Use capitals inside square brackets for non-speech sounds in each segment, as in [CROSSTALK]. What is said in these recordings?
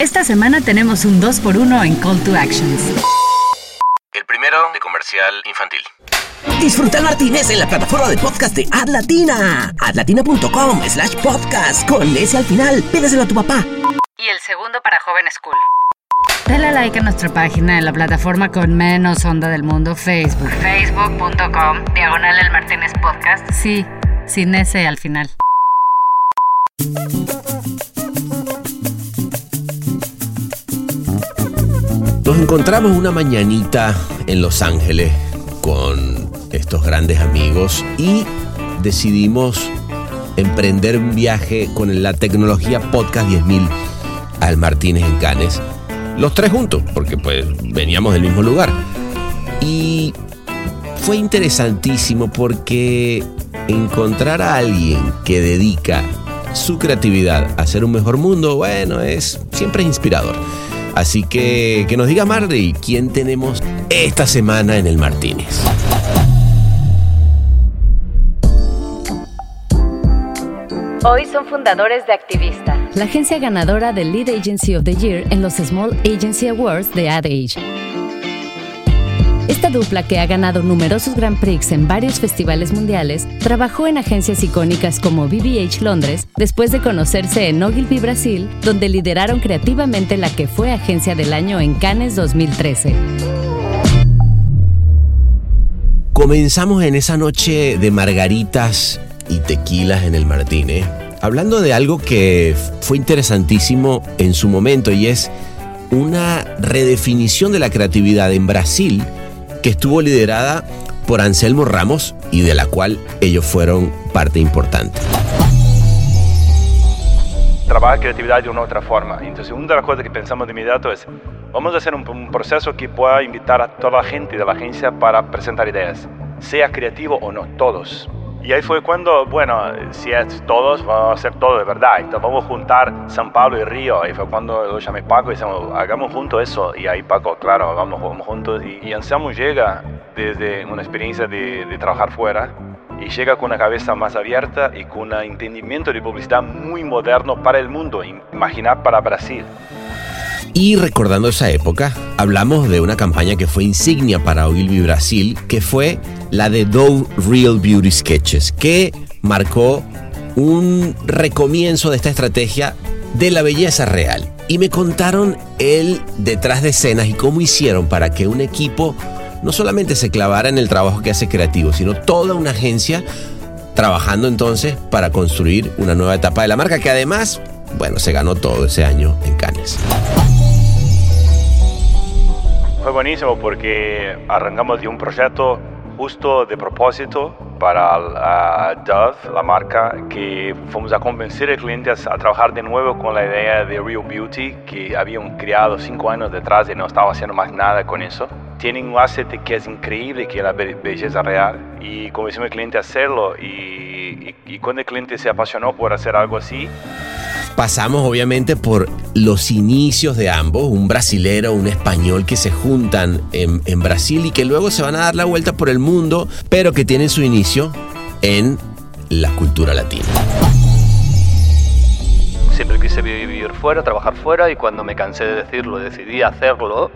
Esta semana tenemos un 2x1 en Call to Actions. El primero de comercial infantil. Disfruta el Martínez en la plataforma de podcast de Adlatina. Adlatina.com slash podcast con ese al final. Pídeselo a tu papá. Y el segundo para Joven School. Dale like a nuestra página en la plataforma con menos onda del mundo, Facebook. Facebook.com, diagonal el Martínez Podcast. Sí, sin ese al final. Nos encontramos una mañanita en Los Ángeles con estos grandes amigos y decidimos emprender un viaje con la tecnología Podcast 10.000 al Martínez en Canes. Los tres juntos, porque pues veníamos del mismo lugar. Y fue interesantísimo porque encontrar a alguien que dedica su creatividad a hacer un mejor mundo, bueno, es siempre inspirador. Así que que nos diga Marley, ¿quién tenemos esta semana en el Martínez? Hoy son fundadores de Activista, la agencia ganadora del Lead Agency of the Year en los Small Agency Awards de Ad Age. Esta dupla, que ha ganado numerosos Grand Prix en varios festivales mundiales, trabajó en agencias icónicas como BBH Londres, después de conocerse en Ogilvy Brasil, donde lideraron creativamente la que fue Agencia del Año en Cannes 2013. Comenzamos en esa noche de margaritas y tequilas en el Martínez, hablando de algo que fue interesantísimo en su momento y es una redefinición de la creatividad en Brasil que estuvo liderada por Anselmo Ramos y de la cual ellos fueron parte importante. Trabajar creatividad de una otra forma. Entonces, una de las cosas que pensamos de inmediato es, vamos a hacer un, un proceso que pueda invitar a toda la gente de la agencia para presentar ideas, sea creativo o no, todos. Y ahí fue cuando, bueno, si es todos, vamos a hacer todo de verdad. Entonces vamos a juntar San Pablo y Río. Ahí fue cuando lo llamé Paco y decimos, hagamos juntos eso. Y ahí Paco, claro, vamos, vamos juntos. Y, y Anselmo llega desde una experiencia de, de trabajar fuera y llega con una cabeza más abierta y con un entendimiento de publicidad muy moderno para el mundo, imaginar para Brasil. Y recordando esa época, hablamos de una campaña que fue insignia para Ogilvy Brasil, que fue la de Dove Real Beauty Sketches, que marcó un recomienzo de esta estrategia de la belleza real. Y me contaron el detrás de escenas y cómo hicieron para que un equipo no solamente se clavara en el trabajo que hace creativo, sino toda una agencia trabajando entonces para construir una nueva etapa de la marca que además, bueno, se ganó todo ese año en Cannes. Fue buenísimo porque arrancamos de un proyecto justo de propósito para Dove, la marca, que fuimos a convencer al cliente a, a, trabajar de nuevo con la idea de Real Beauty, que habían creado cinco años detrás y no estaba haciendo más nada con eso. Tienen un asset que es increíble, que es la be belleza real, y convencimos al cliente a hacerlo. Y, y, y cuando el cliente se apasionó por hacer algo así, pasamos obviamente por los inicios de ambos, un brasilero, un español que se juntan en, Brasil y que luego se van a dar la vuelta por el mundo, pero que tienen su inicio en la cultura latina. Siempre quise vivir fuera, trabajar fuera y cuando me cansé de decirlo, decidí hacerlo.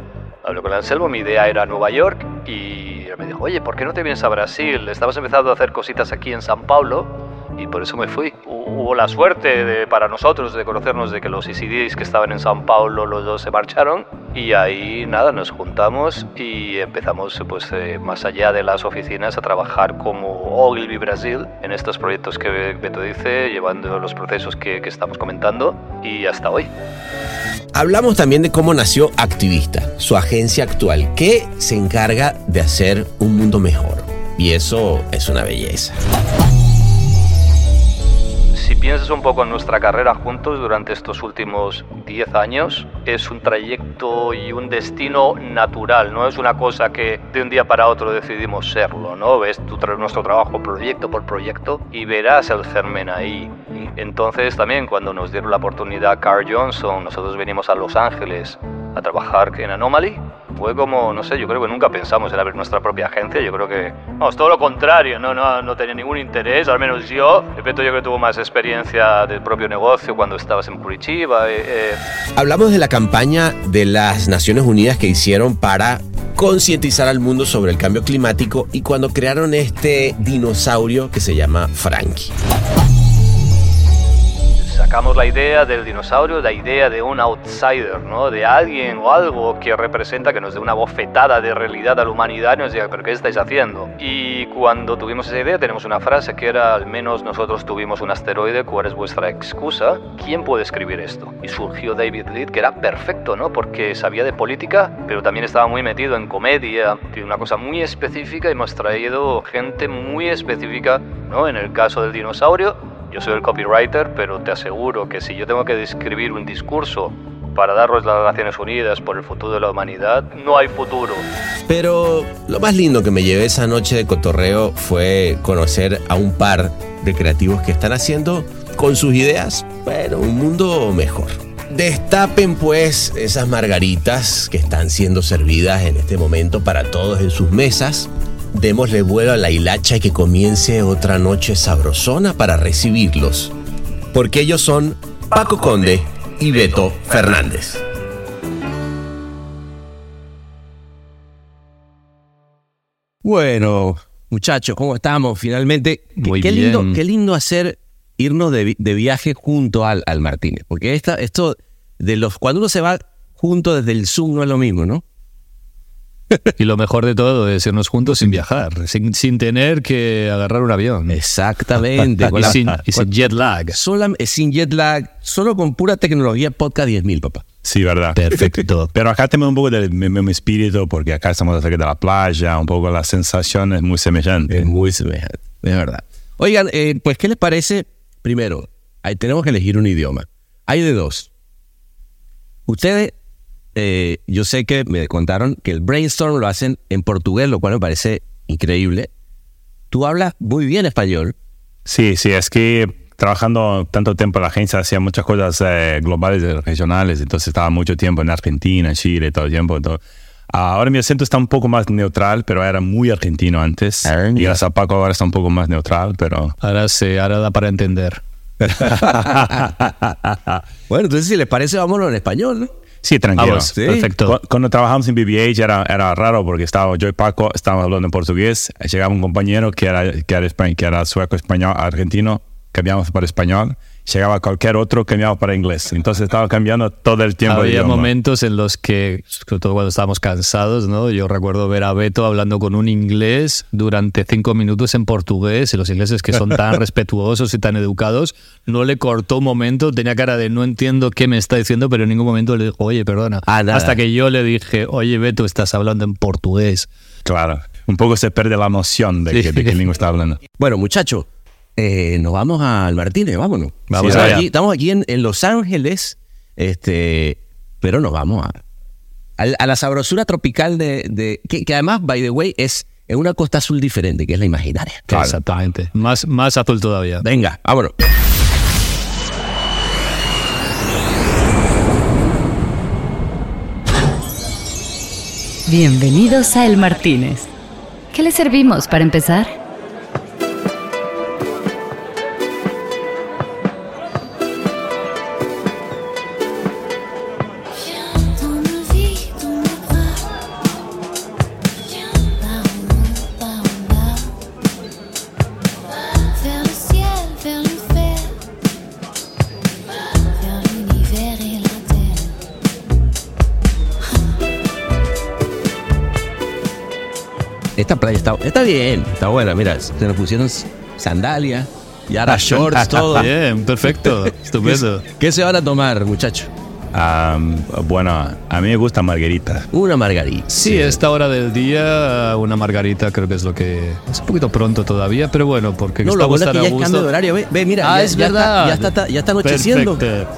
Hablé con Anselmo, mi idea era Nueva York y me dijo, oye, ¿por qué no te vienes a Brasil? Estabas empezando a hacer cositas aquí en San Paulo y por eso me fui. Hubo la suerte de, para nosotros de conocernos de que los ECDs que estaban en San Paulo los dos se marcharon y ahí nada, nos juntamos y empezamos pues eh, más allá de las oficinas a trabajar como Ogilvy Brasil en estos proyectos que Beto dice, llevando los procesos que, que estamos comentando y hasta hoy. Hablamos también de cómo nació Activista, su agencia actual, que se encarga de hacer un mundo mejor. Y eso es una belleza piensas un poco en nuestra carrera juntos durante estos últimos 10 años, es un trayecto y un destino natural, no es una cosa que de un día para otro decidimos serlo, ¿no? Ves tu, nuestro trabajo proyecto por proyecto y verás el germen ahí. Entonces también cuando nos dieron la oportunidad Carl Johnson, nosotros venimos a Los Ángeles a trabajar en Anomaly Fue como, no sé, yo creo que nunca pensamos en abrir nuestra propia agencia. Yo creo que, vamos, todo lo contrario, no, no, no tenía ningún interés, al menos yo. De yo creo que tuvo más experiencia del propio negocio cuando estabas en Curitiba. eh, eh. Hablamos de la campaña de las Naciones Unidas que hicieron para concientizar al mundo sobre el cambio climático y cuando crearon este dinosaurio que se llama Frankie. Sacamos la idea del dinosaurio, la idea de un outsider, ¿no? De alguien o algo que representa, que nos dé una bofetada de realidad a la humanidad y nos diga, ¿pero qué estáis haciendo? Y cuando tuvimos esa idea, tenemos una frase que era, al menos nosotros tuvimos un asteroide, ¿cuál es vuestra excusa? ¿Quién puede escribir esto? Y surgió David Lead, que era perfecto, ¿no? Porque sabía de política, pero también estaba muy metido en comedia, tiene una cosa muy específica y hemos traído gente muy específica, ¿no? En el caso del dinosaurio, yo soy el copywriter, pero te aseguro que si yo tengo que describir un discurso para darles las Naciones Unidas por el futuro de la humanidad, no hay futuro. Pero lo más lindo que me llevé esa noche de cotorreo fue conocer a un par de creativos que están haciendo con sus ideas, bueno, un mundo mejor. Destapen pues esas margaritas que están siendo servidas en este momento para todos en sus mesas. Démosle vuelo a la hilacha y que comience otra noche sabrosona para recibirlos. Porque ellos son Paco Conde y Beto Fernández. Bueno, muchachos, ¿cómo estamos? Finalmente, qué, Muy qué lindo, bien. qué lindo hacer irnos de, de viaje junto al, al Martínez. Porque esta, esto de los cuando uno se va junto desde el Zoom no es lo mismo, ¿no? [LAUGHS] Y lo mejor de todo es irnos juntos sin viajar, sin, sin tener que agarrar un avión. Exactamente. [LAUGHS] y, la- sin, y sin con- jet lag. sola- sin jet lag, solo con pura tecnología podcast 10.000, papá. Sí, verdad. Perfecto. [LAUGHS] Pero acá tenemos un poco del mismo espíritu porque acá estamos cerca de la playa, un poco la sensación es muy semejante. Es muy semejante, es verdad. Oigan, eh, pues, ¿qué les parece? Primero, ahí tenemos que elegir un idioma. Hay de dos. Ustedes, eh, yo sé que me contaron que el brainstorm lo hacen en portugués, lo cual me parece increíble. Tú hablas muy bien español. Sí, sí, es que trabajando tanto tiempo en la agencia hacía muchas cosas eh, globales y regionales, entonces estaba mucho tiempo en Argentina, en Chile, todo el tiempo. todo. Ahora mi acento está un poco más neutral, pero era muy argentino antes. Ah, y gracias a Paco ahora está un poco más neutral, pero... Ahora sí, ahora da para entender. [LAUGHS] Bueno, entonces si les parece, vámonos en español, ¿no? Sí, tranquilo. Vamos, Sí. perfecto. Cu- Cuando trabajamos en BBH era, era raro porque estaba yo y Paco estábamos hablando en portugués, llegaba un compañero que era, que era, que era sueco, español, argentino, cambiamos para español, llegaba cualquier otro, cambiamos para inglés. Entonces estaba cambiando todo el tiempo. de Había idioma. momentos en los que, sobre todo cuando estábamos cansados, ¿no? Yo recuerdo ver a Beto hablando con un inglés durante cinco minutos en portugués y los ingleses que son tan [LAUGHS] respetuosos y tan educados, no le cortó un momento, tenía cara de no entiendo qué me está diciendo, pero en ningún momento le dijo, oye, perdona. Ah, nada. Hasta que yo le dije, oye, Beto, estás hablando en portugués. Claro. Un poco se pierde la noción de, que, de qué lengua [LAUGHS] está hablando. Bueno, muchachos, eh, nos vamos al Martínez, vámonos. Vamos aquí, estamos aquí en, en Los Ángeles, este, pero nos vamos a, a, a la sabrosura tropical de, de- que, que además, by the way, es en una costa azul diferente, que es la imaginaria. Exactamente. Más, más azul todavía. Venga, vámonos. Bienvenidos a El Martínez. ¿Qué le servimos para empezar? Esta playa está, está bien, está buena. Mira, se nos pusieron sandalias y ahora shorts, todo. Bien, perfecto. [LAUGHS] Estupendo. ¿Qué se van a tomar, muchachos? Am, bueno, a mí me gusta margarita. Una margarita. Sí, a esta hora del día, una margarita creo que es lo que. Es un poquito pronto todavía, pero bueno, porque No, lo estamos bueno es que ya es cambio de horario. Ve, ve, mira, Ah, ya, es ya verdad. Está, ya, está, ya está anocheciendo. Perfecto.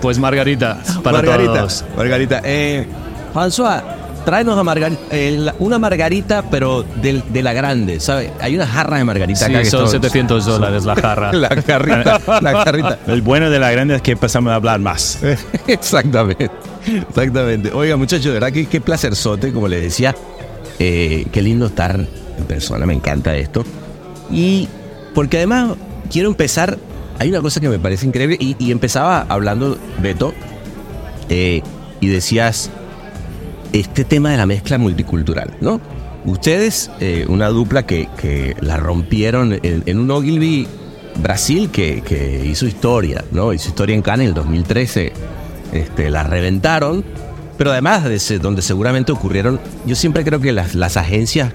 Pues margarita para Margarita. todos. Margarita. Eh, François, tráenos a eh, una margarita, pero de, la grande, ¿sabes? Hay una jarra de margarita Sí, acá que son está- 700 dólares la jarra. [LAUGHS] la jarrita, la jarrita. [LAUGHS] El bueno de la grande es que empezamos a hablar más. [LAUGHS] Exactamente. Exactamente. Oiga, muchachos, de verdad que qué placerzote, como les decía. Eh, qué lindo estar en persona, me encanta esto. Y porque además quiero empezar, hay una cosa que me parece increíble, y, y empezaba hablando, Beto, eh, y decías este tema de la mezcla multicultural, ¿no? Ustedes, eh, una dupla que, que la rompieron en, en un Ogilvy Brasil que, que hizo historia, ¿no? Hizo historia en Cannes en el 2013, este, la reventaron, pero además de ese- donde seguramente ocurrieron, yo siempre creo que las, las agencias,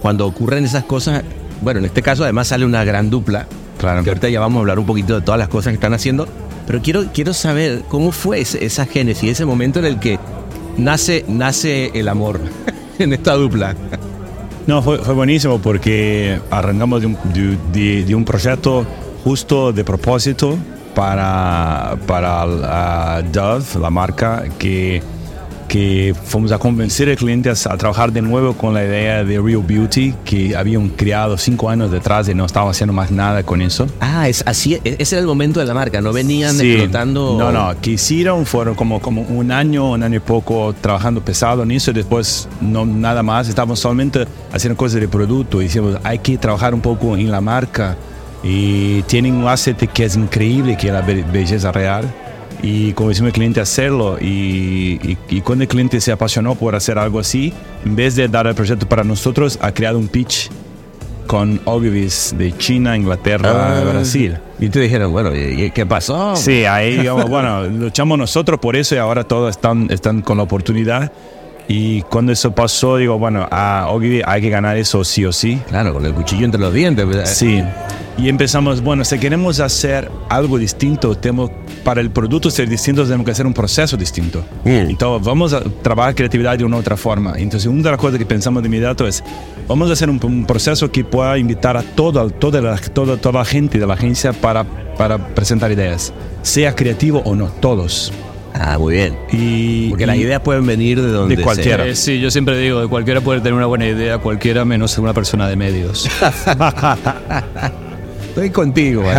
cuando ocurren esas cosas, bueno, en este caso además sale una gran dupla, Claro. que ahorita ya vamos a hablar un poquito de todas las cosas que están haciendo, pero quiero, quiero saber cómo fue ese- esa génesis, ese momento en el que nace, nace el amor [LAUGHS] en esta dupla. No, fue, fue buenísimo porque arrancamos de un, de, un proyecto justo de propósito para, para la Dove, la marca, que, que fuimos a convencer al cliente a, a trabajar de nuevo con la idea de Real Beauty, que habían creado cinco años detrás y no estaban haciendo más nada con eso. Ah, es así, e- ese era el momento de la marca, no venían Sí. explotando. No, no, que hicieron fueron como, como un año, un año y poco trabajando pesado en eso y después no nada más. Estábamos solamente haciendo cosas de producto y decíamos, hay que trabajar un poco en la marca. Y tienen un asset que es increíble, que es la be- belleza real. Y convencimos al cliente a hacerlo. Y, y- y cuando el cliente se apasionó por hacer algo así, en vez de dar el proyecto para nosotros, ha creado un pitch con Ogilvy's de China, Inglaterra, Ah. Brasil. Y te dijeron, bueno, ¿y y qué pasó? Sí, ahí digamos, bueno, luchamos nosotros por eso y ahora todos están, están con la oportunidad. Y cuando eso pasó, digo, bueno, a Ogilvy hay que ganar eso sí o sí. Claro, con el cuchillo entre los dientes. pues, Sí. Y empezamos, bueno, si queremos hacer algo distinto, tenemos, para el producto ser distinto, tenemos que hacer un proceso distinto. Mm. Entonces, vamos a trabajar creatividad de una otra forma. Entonces, una de las cosas que pensamos de inmediato es, vamos a hacer un, un proceso que pueda invitar a toda, toda, la, toda, toda la gente de la agencia para, para presentar ideas, sea creativo o no, todos. Ah, muy bien. Y, Porque las y- ideas pueden venir de donde De cualquiera. Eh, sí, yo siempre digo, de cualquiera puede tener una buena idea, cualquiera menos una persona de medios. sea. [LAUGHS] Estoy contigo. [LAUGHS]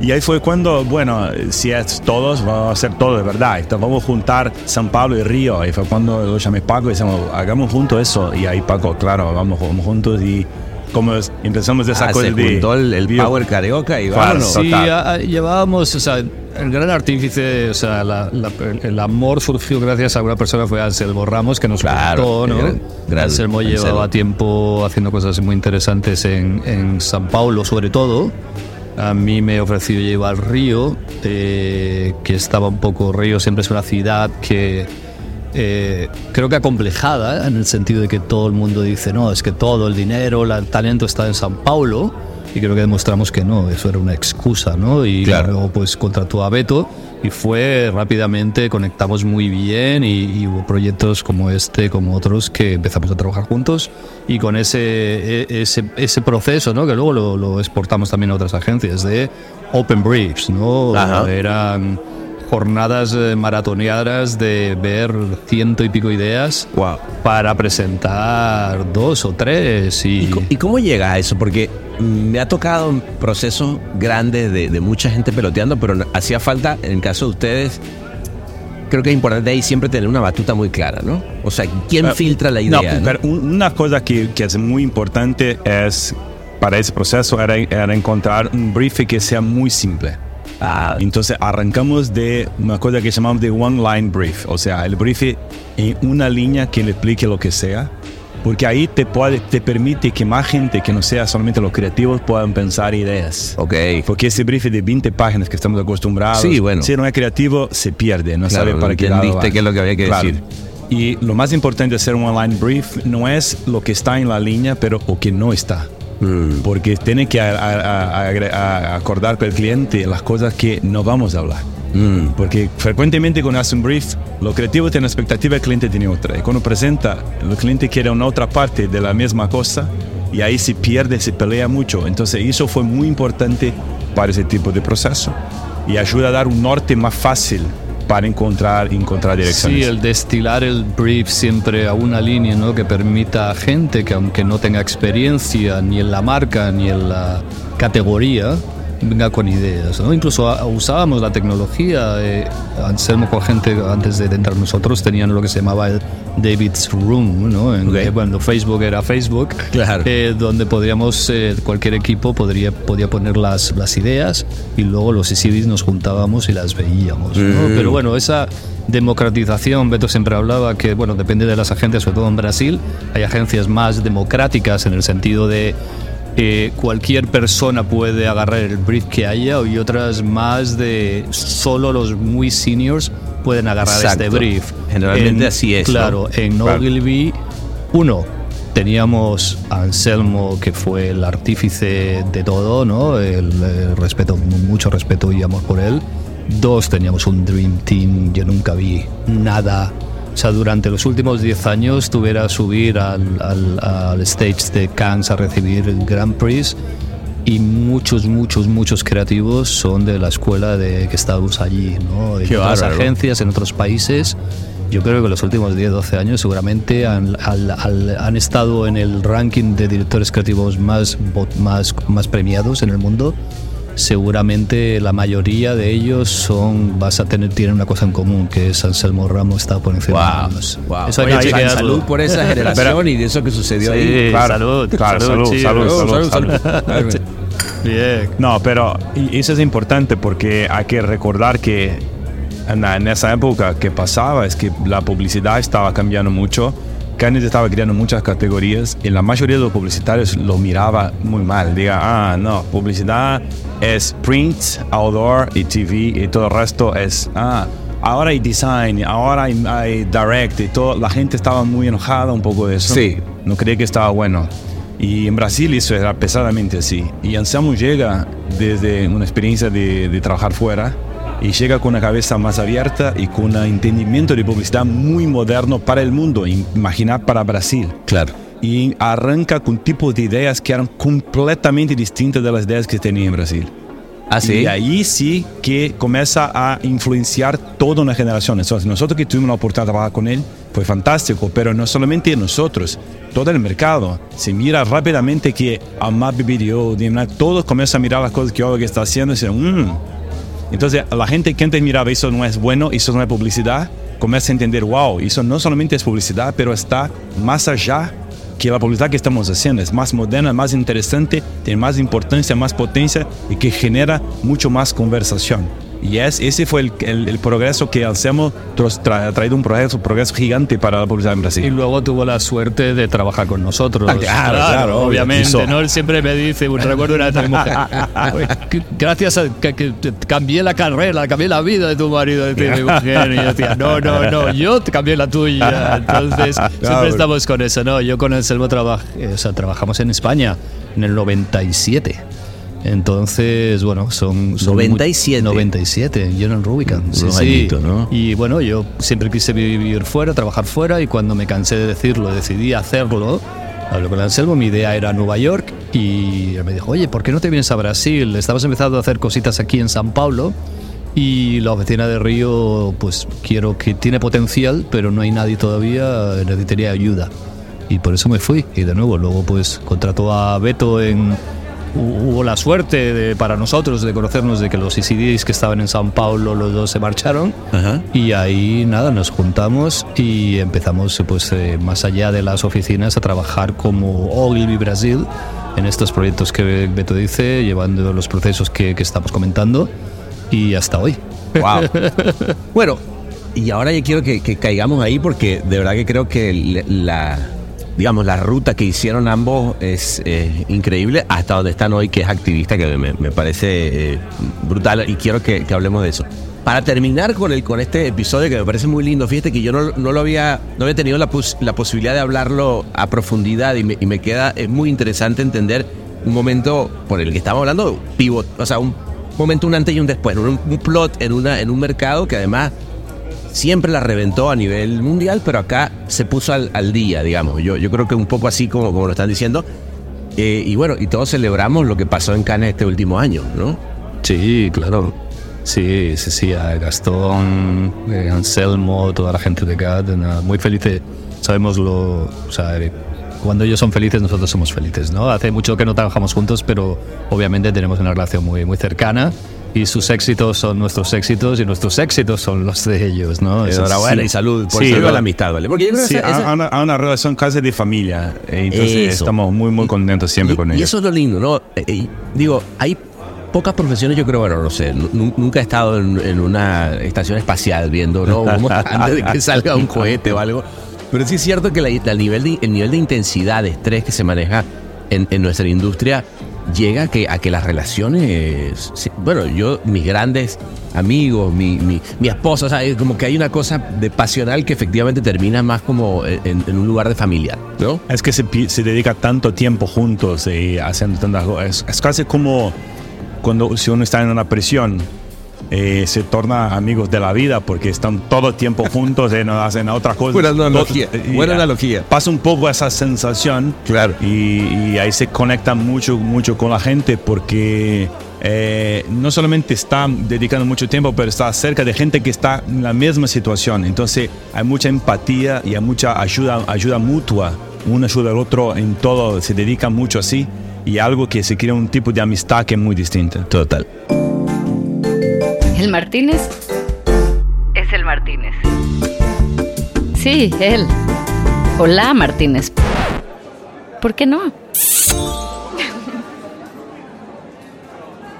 Y ahí fue cuando, bueno, si es todos, vamos a hacer todo de verdad. Entonces vamos a juntar San Pablo y Río. Ahí fue cuando lo llamé Paco y decimos, hagamos juntos eso. Y ahí Paco, claro, vamos, vamos juntos y como empezamos de esa Ah, cosa se de... juntó el, el Power Carioca y vámonos. Sí, a- a- llevábamos, o sea, el gran artífice, o sea, la- la- el, amor surgió gracias a una persona fue Anselmo Ramos, que nos Claro, contó, ¿no? gran Anselmo Anselmo. llevaba tiempo haciendo cosas muy interesantes en, en San Paulo, sobre todo. A mí me ofreció llevar Río, eh, que estaba un poco, Río siempre es una ciudad que eh, creo que acomplejada, en el sentido de que todo el mundo dice, no, es que todo el dinero, el talento está en San Paulo, y creo que demostramos que no, eso era una excusa, ¿no? Y Claro. luego pues contrató a Beto y fue rápidamente, conectamos muy bien y, y hubo proyectos como este, como otros, que empezamos a trabajar juntos y con ese, e- ese, ese proceso, ¿no? Que luego lo, lo exportamos también a otras agencias de Open Briefs, ¿no? Ajá. Eran jornadas eh, maratoneadas de ver ciento y pico ideas Wow. para presentar dos o tres y, ¿Y, cómo llega a eso? Porque mm, me ha tocado procesos grandes de, de mucha gente peloteando, pero no- hacía falta, en el caso de ustedes, creo que es importante ahí siempre tener una batuta muy clara, ¿no? O sea, ¿quién Ah, filtra la No, idea? no? pero un- una cosa que, que es muy importante es, para ese proceso, era, era encontrar un brief que sea muy simple. Ah, Entonces arrancamos de una cosa que llamamos de one line brief, o sea, el brief en una línea que le explique lo que sea, porque ahí te, puede, te permite que más gente que no sea solamente los creativos puedan pensar ideas. ok. Porque ese brief de 20 páginas que estamos acostumbrados, Sí, bueno. si no es creativo, se pierde, no Claro, sabe para qué lado entendiste va. qué es lo que había que decir. Y lo más importante de hacer un online brief no es lo que está en la línea, pero lo que no está. Mm. Porque tiene que a- a- a- acordar con el cliente las cosas que no vamos a hablar. Mm. Porque frecuentemente cuando hace un brief, lo creativo tiene una expectativa, el cliente tiene otra. Y cuando presenta, el cliente quiere una otra parte de la misma cosa y ahí se pierde, se pelea mucho. Entonces eso fue muy importante para ese tipo de proceso. Y ayuda a dar un norte más fácil para encontrar, encontrar direcciones. Sí, el destilar el brief siempre a una línea ¿no? que permita a gente que aunque no tenga experiencia ni en la marca ni en la categoría, venga con ideas. ¿no? Incluso a- usábamos la tecnología. eh, Anselmo con gente antes de entrar nosotros tenían lo que se llamaba el David's Room, ¿no? En, Ok. que cuando Facebook era Facebook, Claro. eh, donde podríamos, eh, cualquier equipo podría, podía poner las, las ideas y luego los CDs nos juntábamos y las veíamos. ¿no? Mm. Pero bueno, esa democratización, Beto siempre hablaba que, bueno, depende de las agencias, sobre todo en Brasil, hay agencias más democráticas en el sentido de eh, cualquier persona puede agarrar el brief que haya y otras más de solo los muy seniors pueden agarrar Exacto. este brief. Generalmente así es, ¿no? Claro, en Claro. Ogilvy, uno, teníamos a Anselmo, que fue el artífice de todo, ¿no? El, eh, respeto, mucho respeto y amor por él. Dos, teníamos un Dream Team, yo nunca vi nada. O sea, durante los últimos 10 años tuviera subir al, al, al stage de Cannes a recibir el Grand Prix y muchos, muchos, muchos creativos son de la escuela de que estábamos allí, ¿no? En Qué otras bárbaro. agencias, en otros países. Yo creo que los últimos 10, 12 años seguramente han, al- al- han estado en el ranking de directores creativos más, más, más premiados en el mundo. Seguramente la mayoría de ellos son, vas a tener, tienen una cosa en común, que es Anselmo Ramos está por encima Wow, de wow. Eso hay Oye, que chica, chequearlo. salud por esa [LAUGHS] generación y de eso que sucedió Sí, ahí. Claro, salud, claro, salud, sí, salud, salud, salud. salud. [LAUGHS] Bien. No, pero eso es importante porque hay que recordar que en, en esa época que pasaba es que la publicidad estaba cambiando mucho. Cannes estaba creando muchas categorías y la mayoría de los publicitarios lo miraba muy mal. Diga, ah, no, publicidad es print, outdoor y TV y todo el resto es, ah, ahora hay design, ahora hay, hay direct y todo. La gente estaba muy enojada un poco de eso. Sí. No creía que estaba bueno. Y en Brasil eso era pesadamente así. Y Anselmo llega desde una experiencia de, de trabajar fuera y llega con una cabeza más abierta y con un entendimiento de publicidad muy moderno para el mundo, imaginar para Brasil. Claro. Y arranca con tipos de ideas que eran completamente distintas de las ideas que tenía en Brasil. Ah, sí. Y ahí sí que comienza a influenciar toda una generación. Entonces, nosotros que tuvimos la oportunidad de trabajar con él, fue fantástico, pero no solamente nosotros, todo el mercado se mira rápidamente que Amap Video, todos comienzan a mirar las cosas que Olga está haciendo y dicen, "Mm". Entonces, la gente que antes miraba eso no es bueno, eso no es publicidad, comienza a entender, wow, eso no solamente es publicidad, pero está más allá que la publicidad que estamos haciendo. Es más moderna, más interesante, tiene más importancia, más potencia y que genera mucho más conversación. Y es, ese fue el, el- el progreso que hacemos, tra- ha traído un progreso, progreso gigante para la publicidad en Y Brasil. luego tuvo la suerte de trabajar con nosotros. Ah, claro, claro, obvio. obviamente. Hizo. ¿no? Él siempre me dice, un recuerdo una vez mujer, [LAUGHS] "Oye, que- gracias a que, que cambié la carrera, cambié la vida de tu marido, decía mi mujer. Y yo decía, no, no, no, yo cambié la tuya. Entonces, siempre estamos con eso, ¿no? Yo con Anselmo trabajé, o sea, trabajamos en España en el 97. Entonces, bueno, son... son muy- 97. 97, yo en Rubicon. Sí, sí. añitos, ¿no? Y bueno, yo siempre quise vivir fuera, trabajar fuera y cuando me cansé de decirlo, decidí hacerlo. Hablé con Anselmo, mi idea era Nueva York y él me dijo, oye, ¿por qué no te vienes a Brasil? Estabas empezando a hacer cositas aquí en San Paulo y la oficina de Río, pues quiero que tiene potencial, pero no hay nadie todavía, necesitaría ayuda. Y por eso me fui. Y de nuevo, luego pues contrató a Beto en... hu- Hubo la suerte de- para nosotros de conocernos de que los ECDs que estaban en San Paulo, los dos se marcharon. Ajá. Y ahí nada, nos juntamos y empezamos pues eh, más allá de las oficinas a trabajar como Ogilvy Brasil en estos proyectos que Beto dice, llevando los procesos que, que estamos comentando y hasta hoy. Wow. [LAUGHS] bueno, y ahora ya quiero que, que caigamos ahí porque de verdad que creo que la, digamos, la ruta que hicieron ambos es eh, increíble hasta donde están hoy, que es activista, que me, me parece eh, brutal y quiero que, que hablemos de eso. Para terminar con, el, con este episodio que me parece muy lindo, fíjate que yo no, no lo había, no había tenido la, pos- la posibilidad de hablarlo a profundidad y me, y me queda, es muy interesante entender un momento por el que estamos hablando, pivot, o sea, un momento, un antes y un después, un, un plot en, una, en un mercado que además siempre la reventó a nivel mundial, pero acá se puso al, al día, digamos. Yo, yo creo que un poco así como, como lo están diciendo. Eh, y bueno, y todos celebramos lo que pasó en Cannes este último año, ¿no? Sí, claro. Sí, sí, sí, a Gastón, eh, Anselmo, toda la gente de nada, muy felices. Sabemos lo. O sea, eh, cuando ellos son felices, nosotros somos felices, ¿no? Hace mucho que no trabajamos juntos, pero obviamente tenemos una relación muy, muy cercana y sus éxitos son nuestros éxitos y nuestros éxitos son los de ellos, ¿no? Eso Enhorabuena sí. y salud por Sí, salud a lo- la amistad, ¿vale? Porque yo creo que Sí, esa- a, esa- a una, a una relación casi de familia. eh, Entonces Eso. estamos muy, muy contentos siempre y, con y ellos. eso es lo lindo, ¿no? Eh, digo, hay pocas profesiones, yo creo, bueno, no sé, nu- nunca he estado en, en una estación espacial viendo, ¿no? [LAUGHS] Como antes de que salga un cohete o algo. Pero sí es cierto que la- la nivel de- el nivel de intensidad, de estrés que se maneja en, en nuestra industria llega a que, a que las relaciones, bueno, yo, mis grandes amigos, mi, mi, mi esposa, o sea, como que hay una cosa de pasional que efectivamente termina más como en, en un lugar de familiar, ¿no? Es que se, se dedica tanto tiempo juntos y haciendo tantas cosas. Es, es casi como cuando si uno está en una prisión, eh, se torna amigos de la vida porque están todo el tiempo juntos y no hacen otras cosas. Buena analogía, Todo- buena analogía. Pasa un poco esa sensación. Claro. Y, y ahí se conecta mucho, mucho con la gente porque eh, no solamente está dedicando mucho tiempo, pero está cerca de gente que está en la misma situación. Entonces hay mucha empatía y hay mucha ayuda, ayuda mutua. Uno ayuda al otro en todo, se dedica mucho así y algo que se crea un tipo de amistad que es muy distinta. Total. El Martínez es el Martínez. Sí, él. Hola, Martínez. ¿Por qué no?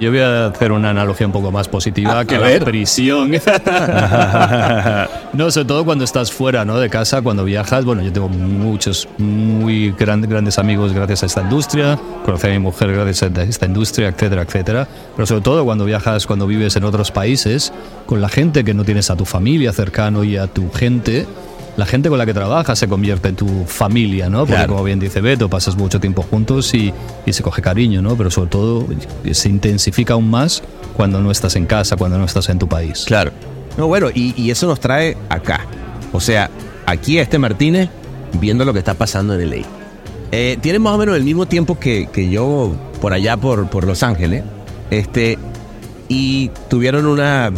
Yo voy a hacer una analogía un poco más positiva que a la ver. prisión. [LAUGHS] no, sobre todo cuando estás fuera ¿no? de casa, cuando viajas. Bueno, yo tengo muchos, muy gran- grandes amigos gracias a esta industria. Conocí a mi mujer gracias a esta industria, etcétera, etcétera. Pero sobre todo cuando viajas, cuando vives en otros países, con la gente que no tienes a tu familia cercano y a tu gente. La gente con la que trabajas se convierte en tu familia, ¿no? Porque Claro. como bien dice Beto, pasas mucho tiempo juntos y, y se coge cariño, ¿no? Pero sobre todo se intensifica aún más cuando no estás en casa, cuando no estás en tu país. Claro. No, bueno, y, y eso nos trae acá. O sea, aquí a este Martínez viendo lo que está pasando en el ley. Eh, tiene más o menos el mismo tiempo que, que yo por allá por, por Los Ángeles. Este, y tuvieron una,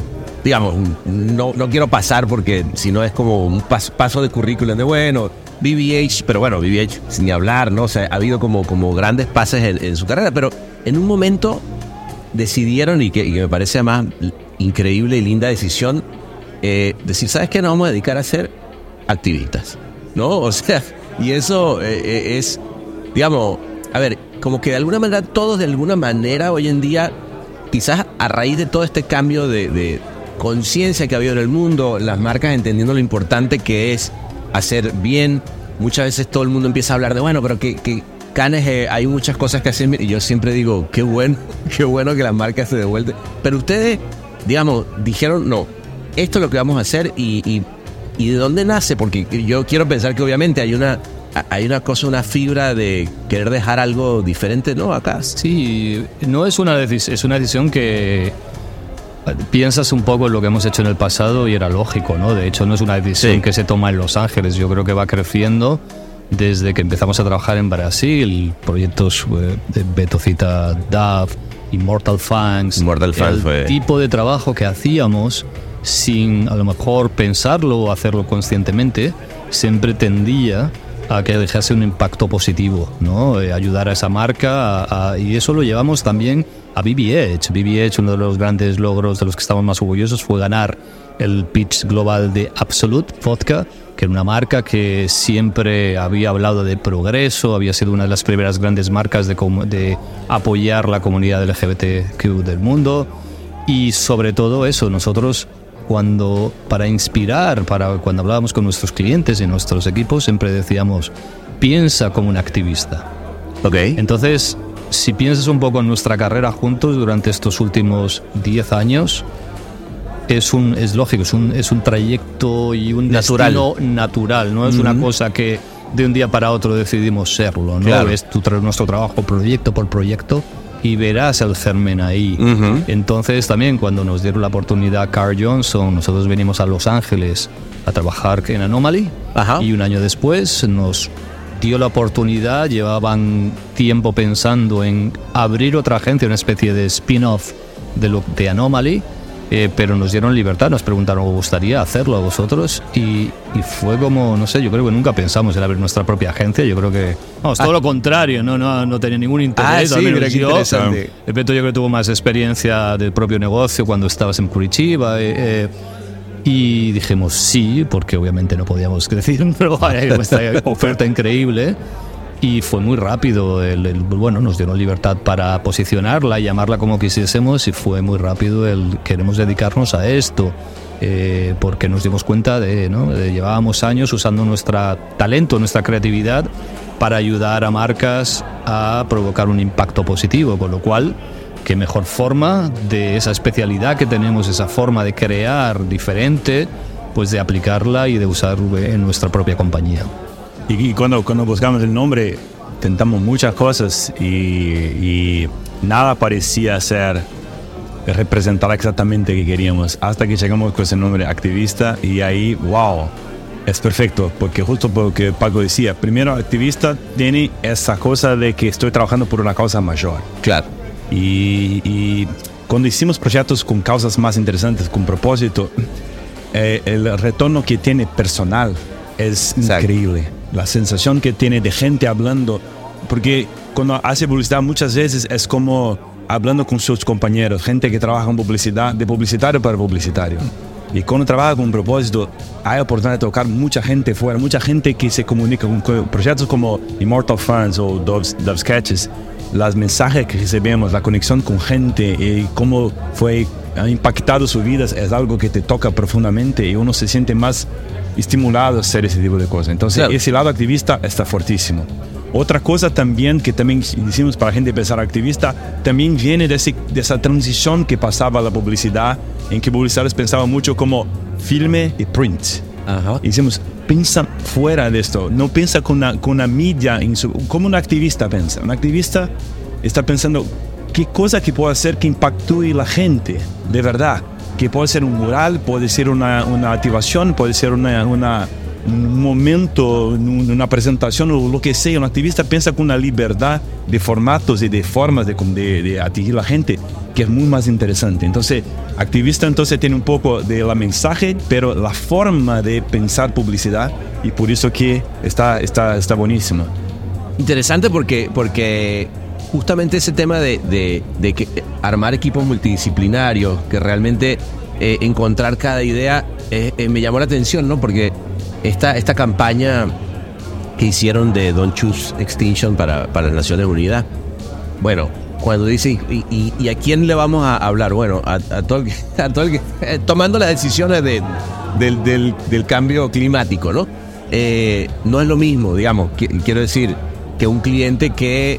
digamos, no, no quiero pasar porque si no es como un pas- paso de currículum de, bueno, BBH, pero bueno, BBH sin hablar, ¿no? O sea, ha habido como, como grandes pases en, su carrera, pero en un momento decidieron, y que, y que me parece además increíble y linda decisión, eh, decir, ¿sabes qué? Nos vamos a dedicar a ser activistas, ¿no? O sea, y eso eh, eh, es, digamos, a ver, como que de alguna manera, todos de alguna manera hoy en día, quizás a raíz de todo este cambio de conciencia que ha habido en el mundo, las marcas entendiendo lo importante que es hacer bien, muchas veces todo el mundo empieza a hablar de, bueno, pero que, Canes, eh, hay muchas cosas que hacen bien", y yo siempre digo, qué bueno, [LAUGHS] qué bueno que las marcas se devuelven. Pero ustedes, digamos, dijeron, no, esto es lo que vamos a hacer y, y, y de dónde nace, porque yo quiero pensar que obviamente hay una, hay una cosa, una fibra de querer dejar algo diferente, ¿no? Acá. Sí, no es una, es una decisión que piensas un poco en lo que hemos hecho en el pasado y era lógico, ¿no? De hecho, no es una decisión Sí. que se toma en Los Ángeles, yo creo que va creciendo desde que empezamos a trabajar en Brasil, proyectos eh, de Betocita DAV, Immortal Fangs, Immortal Fangs el fue- tipo de trabajo que hacíamos sin a lo mejor pensarlo o hacerlo conscientemente, siempre tendía a que dejase un impacto positivo, ¿no? Eh, ayudar a esa marca a- a- y eso lo llevamos también a BBH. BBH, uno de los grandes logros de los que estamos más orgullosos fue ganar el pitch global de Absolute Vodka, que era una marca que siempre había hablado de progreso, había sido una de las primeras grandes marcas de, apoyar la comunidad LGBTQ del mundo y sobre todo eso, nosotros cuando para inspirar, para cuando hablábamos con nuestros clientes y nuestros equipos siempre decíamos piensa como un activista. Ok. Entonces, si piensas un poco en nuestra carrera juntos durante estos últimos 10 años, es, un, es lógico, es un, es un trayecto y un Natural. destino natural, no es una cosa que de un día para otro decidimos serlo, ¿no? Claro. Es tu nuestro trabajo proyecto por proyecto y verás el germen ahí. Entonces también cuando nos dieron la oportunidad Carl Johnson, nosotros venimos a Los Ángeles a trabajar en Anomaly Ajá. y un año después nos dio la oportunidad, llevaban tiempo pensando en abrir otra agencia, una especie de spin-off de, lo, de Anomaly. eh, pero nos dieron libertad, nos preguntaron, ¿os gustaría hacerlo a vosotros? Y, y fue como, no sé, yo creo que nunca pensamos en abrir nuestra propia agencia, yo creo que, vamos, todo lo contrario, no, no, no tenía ningún interés. Ah, sí, al menos yo. interesante. De yo creo que tuvo más experiencia del propio negocio cuando estabas en Curitiba. eh, eh, y dijimos sí, porque obviamente no podíamos decir, [LAUGHS] pero hay esta oferta increíble. Y fue muy rápido. El, el- bueno, nos dieron libertad para posicionarla llamarla como quisiésemos. Y fue muy rápido el queremos dedicarnos a esto. eh, porque nos dimos cuenta de, ¿no? llevábamos años usando nuestro talento, nuestra creatividad para ayudar a marcas a provocar un impacto positivo. Con lo cual, qué mejor forma de esa especialidad que tenemos, esa forma de crear diferente, pues de aplicarla y de usar en nuestra propia compañía. Y, y cuando, cuando buscamos el nombre, intentamos muchas cosas y, y nada parecía ser representar exactamente lo que queríamos. Hasta que llegamos con ese nombre activista y ahí, wow, es perfecto. Porque justo porque Paco decía, primero activista tiene esa cosa de que estoy trabajando por una causa mayor. Claro. Y, y cuando hicimos proyectos con causas más interesantes, con propósito, eh, el retorno que tiene personal es increíble. La sensación que tiene de gente hablando, porque cuando hace publicidad muchas veces es como hablando con sus compañeros, gente que trabaja en publicidad, de publicitario para publicitario. Y cuando trabaja con propósito, hay oportunidad de tocar mucha gente fuera, mucha gente que se comunica con con proyectos como Immortal Fans o Dove, Dove Sketches. Los mensajes que recibimos, la conexión con gente y cómo fue ha impactado su vida es algo que te toca profundamente y uno se siente más estimulado a hacer ese tipo de cosas. Entonces, Claro. ese lado activista está fortísimo. Otra cosa también que también hicimos para gente empezar activista, también viene de, ese- de esa transición que pasaba a la publicidad, en que publicidades pensaban mucho como filme y print. Hicimos, piensa fuera de esto, no piensa con una, con una media, como un activista piensa. Un activista está pensando qué cosa que puedo hacer que impactúe la gente, de verdad. Que puede ser un mural, puede ser una, una activación, puede ser una- un momento, un- una presentación o lo que sea. Un activista piensa con una libertad de formatos y de formas de, de, de atingir a la gente que es muy más interesante. Entonces, activista entonces tiene un poco de la mensaje, pero la forma de pensar publicidad y por eso que está, está, está buenísimo. Interesante porque, porque justamente ese tema de, de- de que armar equipos multidisciplinarios, que realmente eh, encontrar cada idea, eh, eh, me llamó la atención, ¿no? Porque esta, esta campaña que hicieron de Don't Choose Extinction para, para las Naciones Unidas, bueno, cuando dice, ¿y, a quién le vamos a hablar? Bueno, a, todo el a todo el [LAUGHS] eh, tomando las decisiones de- del, del- cambio climático, ¿no? Eh, no es lo mismo, digamos, qui- quiero decir, que un cliente que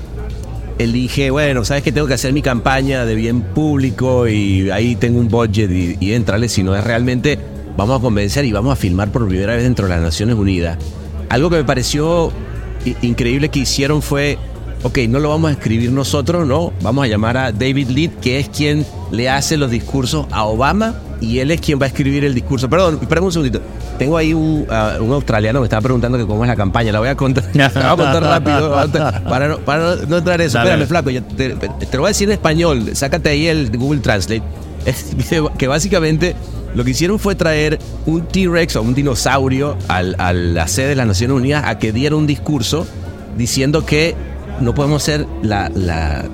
elige, bueno, sabes que tengo que hacer mi campaña de bien público y ahí tengo un budget y, y entrale, sino es realmente vamos a convencer y vamos a filmar por primera vez dentro de las Naciones Unidas. Algo que me pareció increíble que hicieron fue, ok, no lo vamos a escribir nosotros, no, vamos a llamar a David Lead, que es quien le hace los discursos a Obama y él es quien va a escribir el discurso. Perdón, espérame un segundito. Tengo ahí un, ah, un australiano que me estaba preguntando que cómo es la campaña. La voy a contar, [LAUGHS] la voy a contar rápido [LAUGHS] para no, para no, no entrar en eso. Dale. Espérame, flaco, yo te, te lo voy a decir en español. Sácate ahí el Google Translate. [LAUGHS] Que básicamente lo que hicieron fue traer un T-Rex o un dinosaurio al- a la sede de las Naciones Unidas a que diera un discurso diciendo que no podemos ser la, la,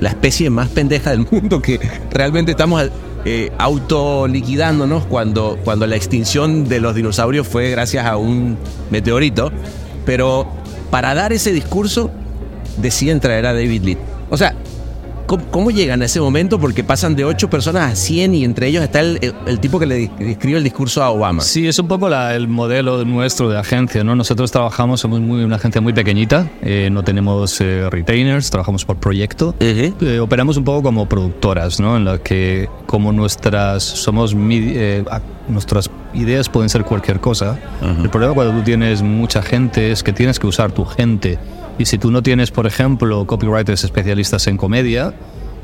la especie más pendeja del mundo, que realmente estamos eh, autoliquidándonos cuando, cuando la extinción de los dinosaurios fue gracias a un meteorito. Pero para dar ese discurso deciden traer a David Lead. O sea, ¿cómo, cómo llegan a ese momento? Porque pasan de 8 personas a 100 y entre ellos está el, el- el tipo que le escribe el discurso a Obama. Sí, es un poco la- el modelo nuestro de agencia, ¿no? Nosotros trabajamos, somos muy, una agencia muy pequeñita, eh, no tenemos eh, retainers, trabajamos por proyecto. Eh, operamos un poco como productoras, ¿no? En la que como nuestras somos eh, nuestras ideas pueden ser cualquier cosa. El problema cuando tú tienes mucha gente es que tienes que usar tu gente. Y si tú no tienes, por ejemplo, copywriters especialistas en comedia,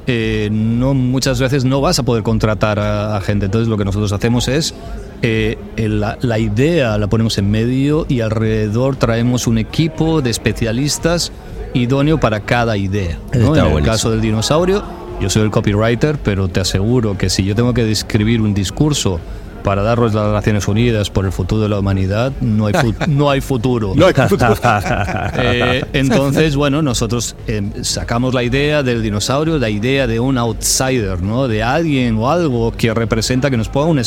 eh, no muchas veces no vas a poder contratar a, a gente. Entonces lo que nosotros hacemos es eh, la, la idea la ponemos en medio y alrededor traemos un equipo de especialistas idóneo para cada idea. ¿no? En el buenísimo. caso del dinosaurio, Yo soy el copywriter, pero te aseguro que si yo tengo que escribir un discurso para darles las Naciones Unidas por el futuro de la humanidad, no hay, no hay futuro. [LAUGHS] No hay futuro. [LAUGHS] Eh, entonces, bueno, nosotros eh, sacamos la idea del dinosaurio, la idea de un outsider, ¿no? De alguien o algo que representa, que nos ponga un...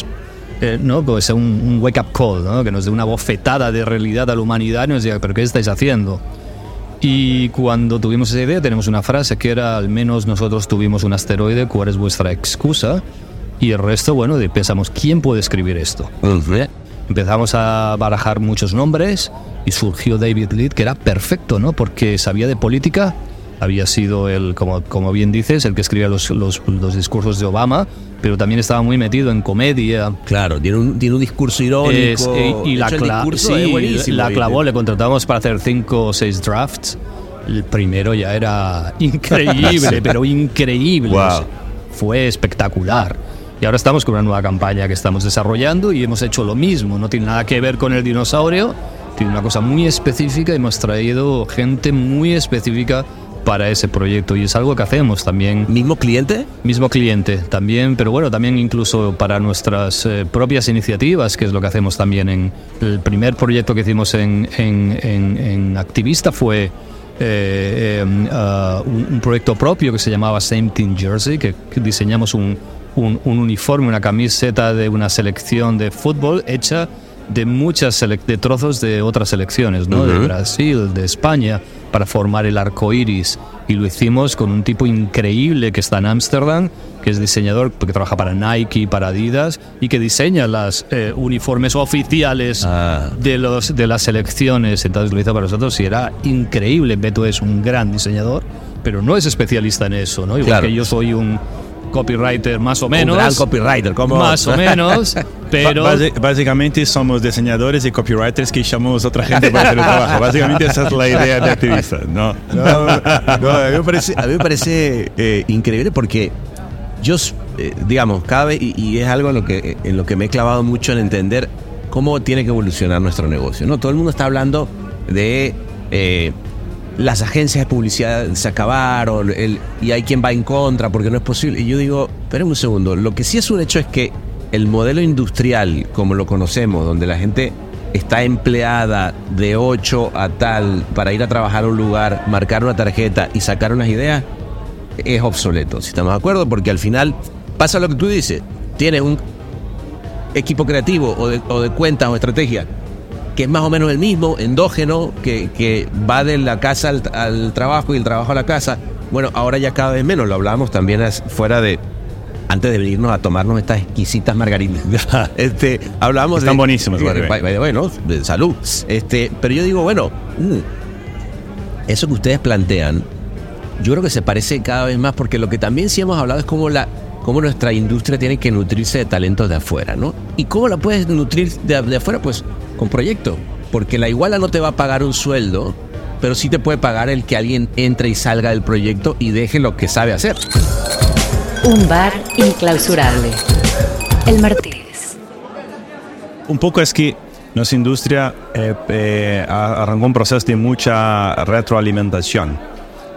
eh, ¿no? Pues un, un wake-up call, ¿no? Que nos dé una bofetada de realidad a la humanidad y nos diga, ¿pero qué estáis haciendo? Y cuando tuvimos esa idea, tenemos una frase que era, al menos nosotros tuvimos un asteroide, ¿cuál es vuestra excusa? Y el resto, bueno, de- pensamos, ¿quién puede escribir esto? Empezamos a barajar muchos nombres y surgió David Lead, que era perfecto, ¿no? Porque sabía de política, había sido el, como, como bien dices, el que escribía los, los, los discursos de Obama, pero también estaba muy metido en comedia. Claro, tiene un, tiene un discurso irónico. Es- eh, y, la, cla- sí, la clavó, le contratamos para hacer cinco o seis drafts. El primero ya era [LAUGHS] increíble, [LAUGHS] pero increíble. Wow. O sea, fue espectacular. Y ahora estamos con una nueva campaña que estamos desarrollando y hemos hecho lo mismo. No tiene nada que ver con el dinosaurio, tiene una cosa muy específica y hemos traído gente muy específica para ese proyecto y es algo que hacemos también. ¿Mismo cliente? Mismo cliente también, pero bueno, también incluso para nuestras eh, propias iniciativas, que es lo que hacemos también en el primer proyecto que hicimos en, en, en- en Activista fue eh, eh, ah, un, un proyecto propio que se llamaba Same Team Jersey, que, que diseñamos un, un- un uniforme, una camiseta de una selección de fútbol hecha de muchas de trozos de otras selecciones, ¿no? De Brasil, de España, para formar el arco iris. Y lo hicimos con un tipo increíble que está en Ámsterdam, que es diseñador, que trabaja para Nike, para Adidas, y que diseña las eh, uniformes oficiales Ah. de, los, de las selecciones. Entonces lo hizo para nosotros y era increíble. Beto es un gran diseñador, pero no es especialista en eso, ¿no? Igual Claro. que yo soy un copywriter más o Un menos. gran copywriter, ¿cómo? Más o menos, [LAUGHS] pero... Básicamente somos diseñadores y copywriters que llamamos a otra gente para hacer el trabajo. [LAUGHS] Básicamente esa es la idea de activista, ¿no? No, no, a mí me parece, a mí me parece eh, increíble porque yo, eh, digamos, cada vez, y, y es algo en lo, que, en lo que me he clavado mucho en entender cómo tiene que evolucionar nuestro negocio. ¿no? Todo el mundo está hablando de eh, las agencias de publicidad se acabaron el- y hay quien va en contra porque no es posible. Y yo digo, esperen un segundo, lo que sí es un hecho es que el modelo industrial, como lo conocemos, donde la gente está empleada de 8 a tal para ir a trabajar a un lugar, marcar una tarjeta y sacar unas ideas, es obsoleto, si estamos de acuerdo, porque al final pasa lo que tú dices, tienes un equipo creativo o de, cuentas o estrategia que es más o menos el mismo, endógeno, que, que va de la casa al, al trabajo y el trabajo a la casa. Bueno, ahora ya cada vez menos, lo hablábamos también fuera de, antes de venirnos a tomarnos estas exquisitas margaritas. [LAUGHS] este, hablábamos Están de- buenísimas, by the way. by- by the way, ¿no? De salud. Este, pero yo digo, bueno, mm, eso que ustedes plantean, yo creo que se parece cada vez más, porque lo que también sí hemos hablado es cómo, la, cómo nuestra industria tiene que nutrirse de talentos de afuera, ¿no? ¿Y cómo la puedes nutrir de, de afuera? Pues con proyectos. Porque la iguala no te va a pagar un sueldo, pero sí te puede pagar el que alguien entre y salga del proyecto y deje lo que sabe hacer. Un bar inclausurable. El Martínez. Un poco es que nuestra industria eh, eh, arrancó un proceso de mucha retroalimentación.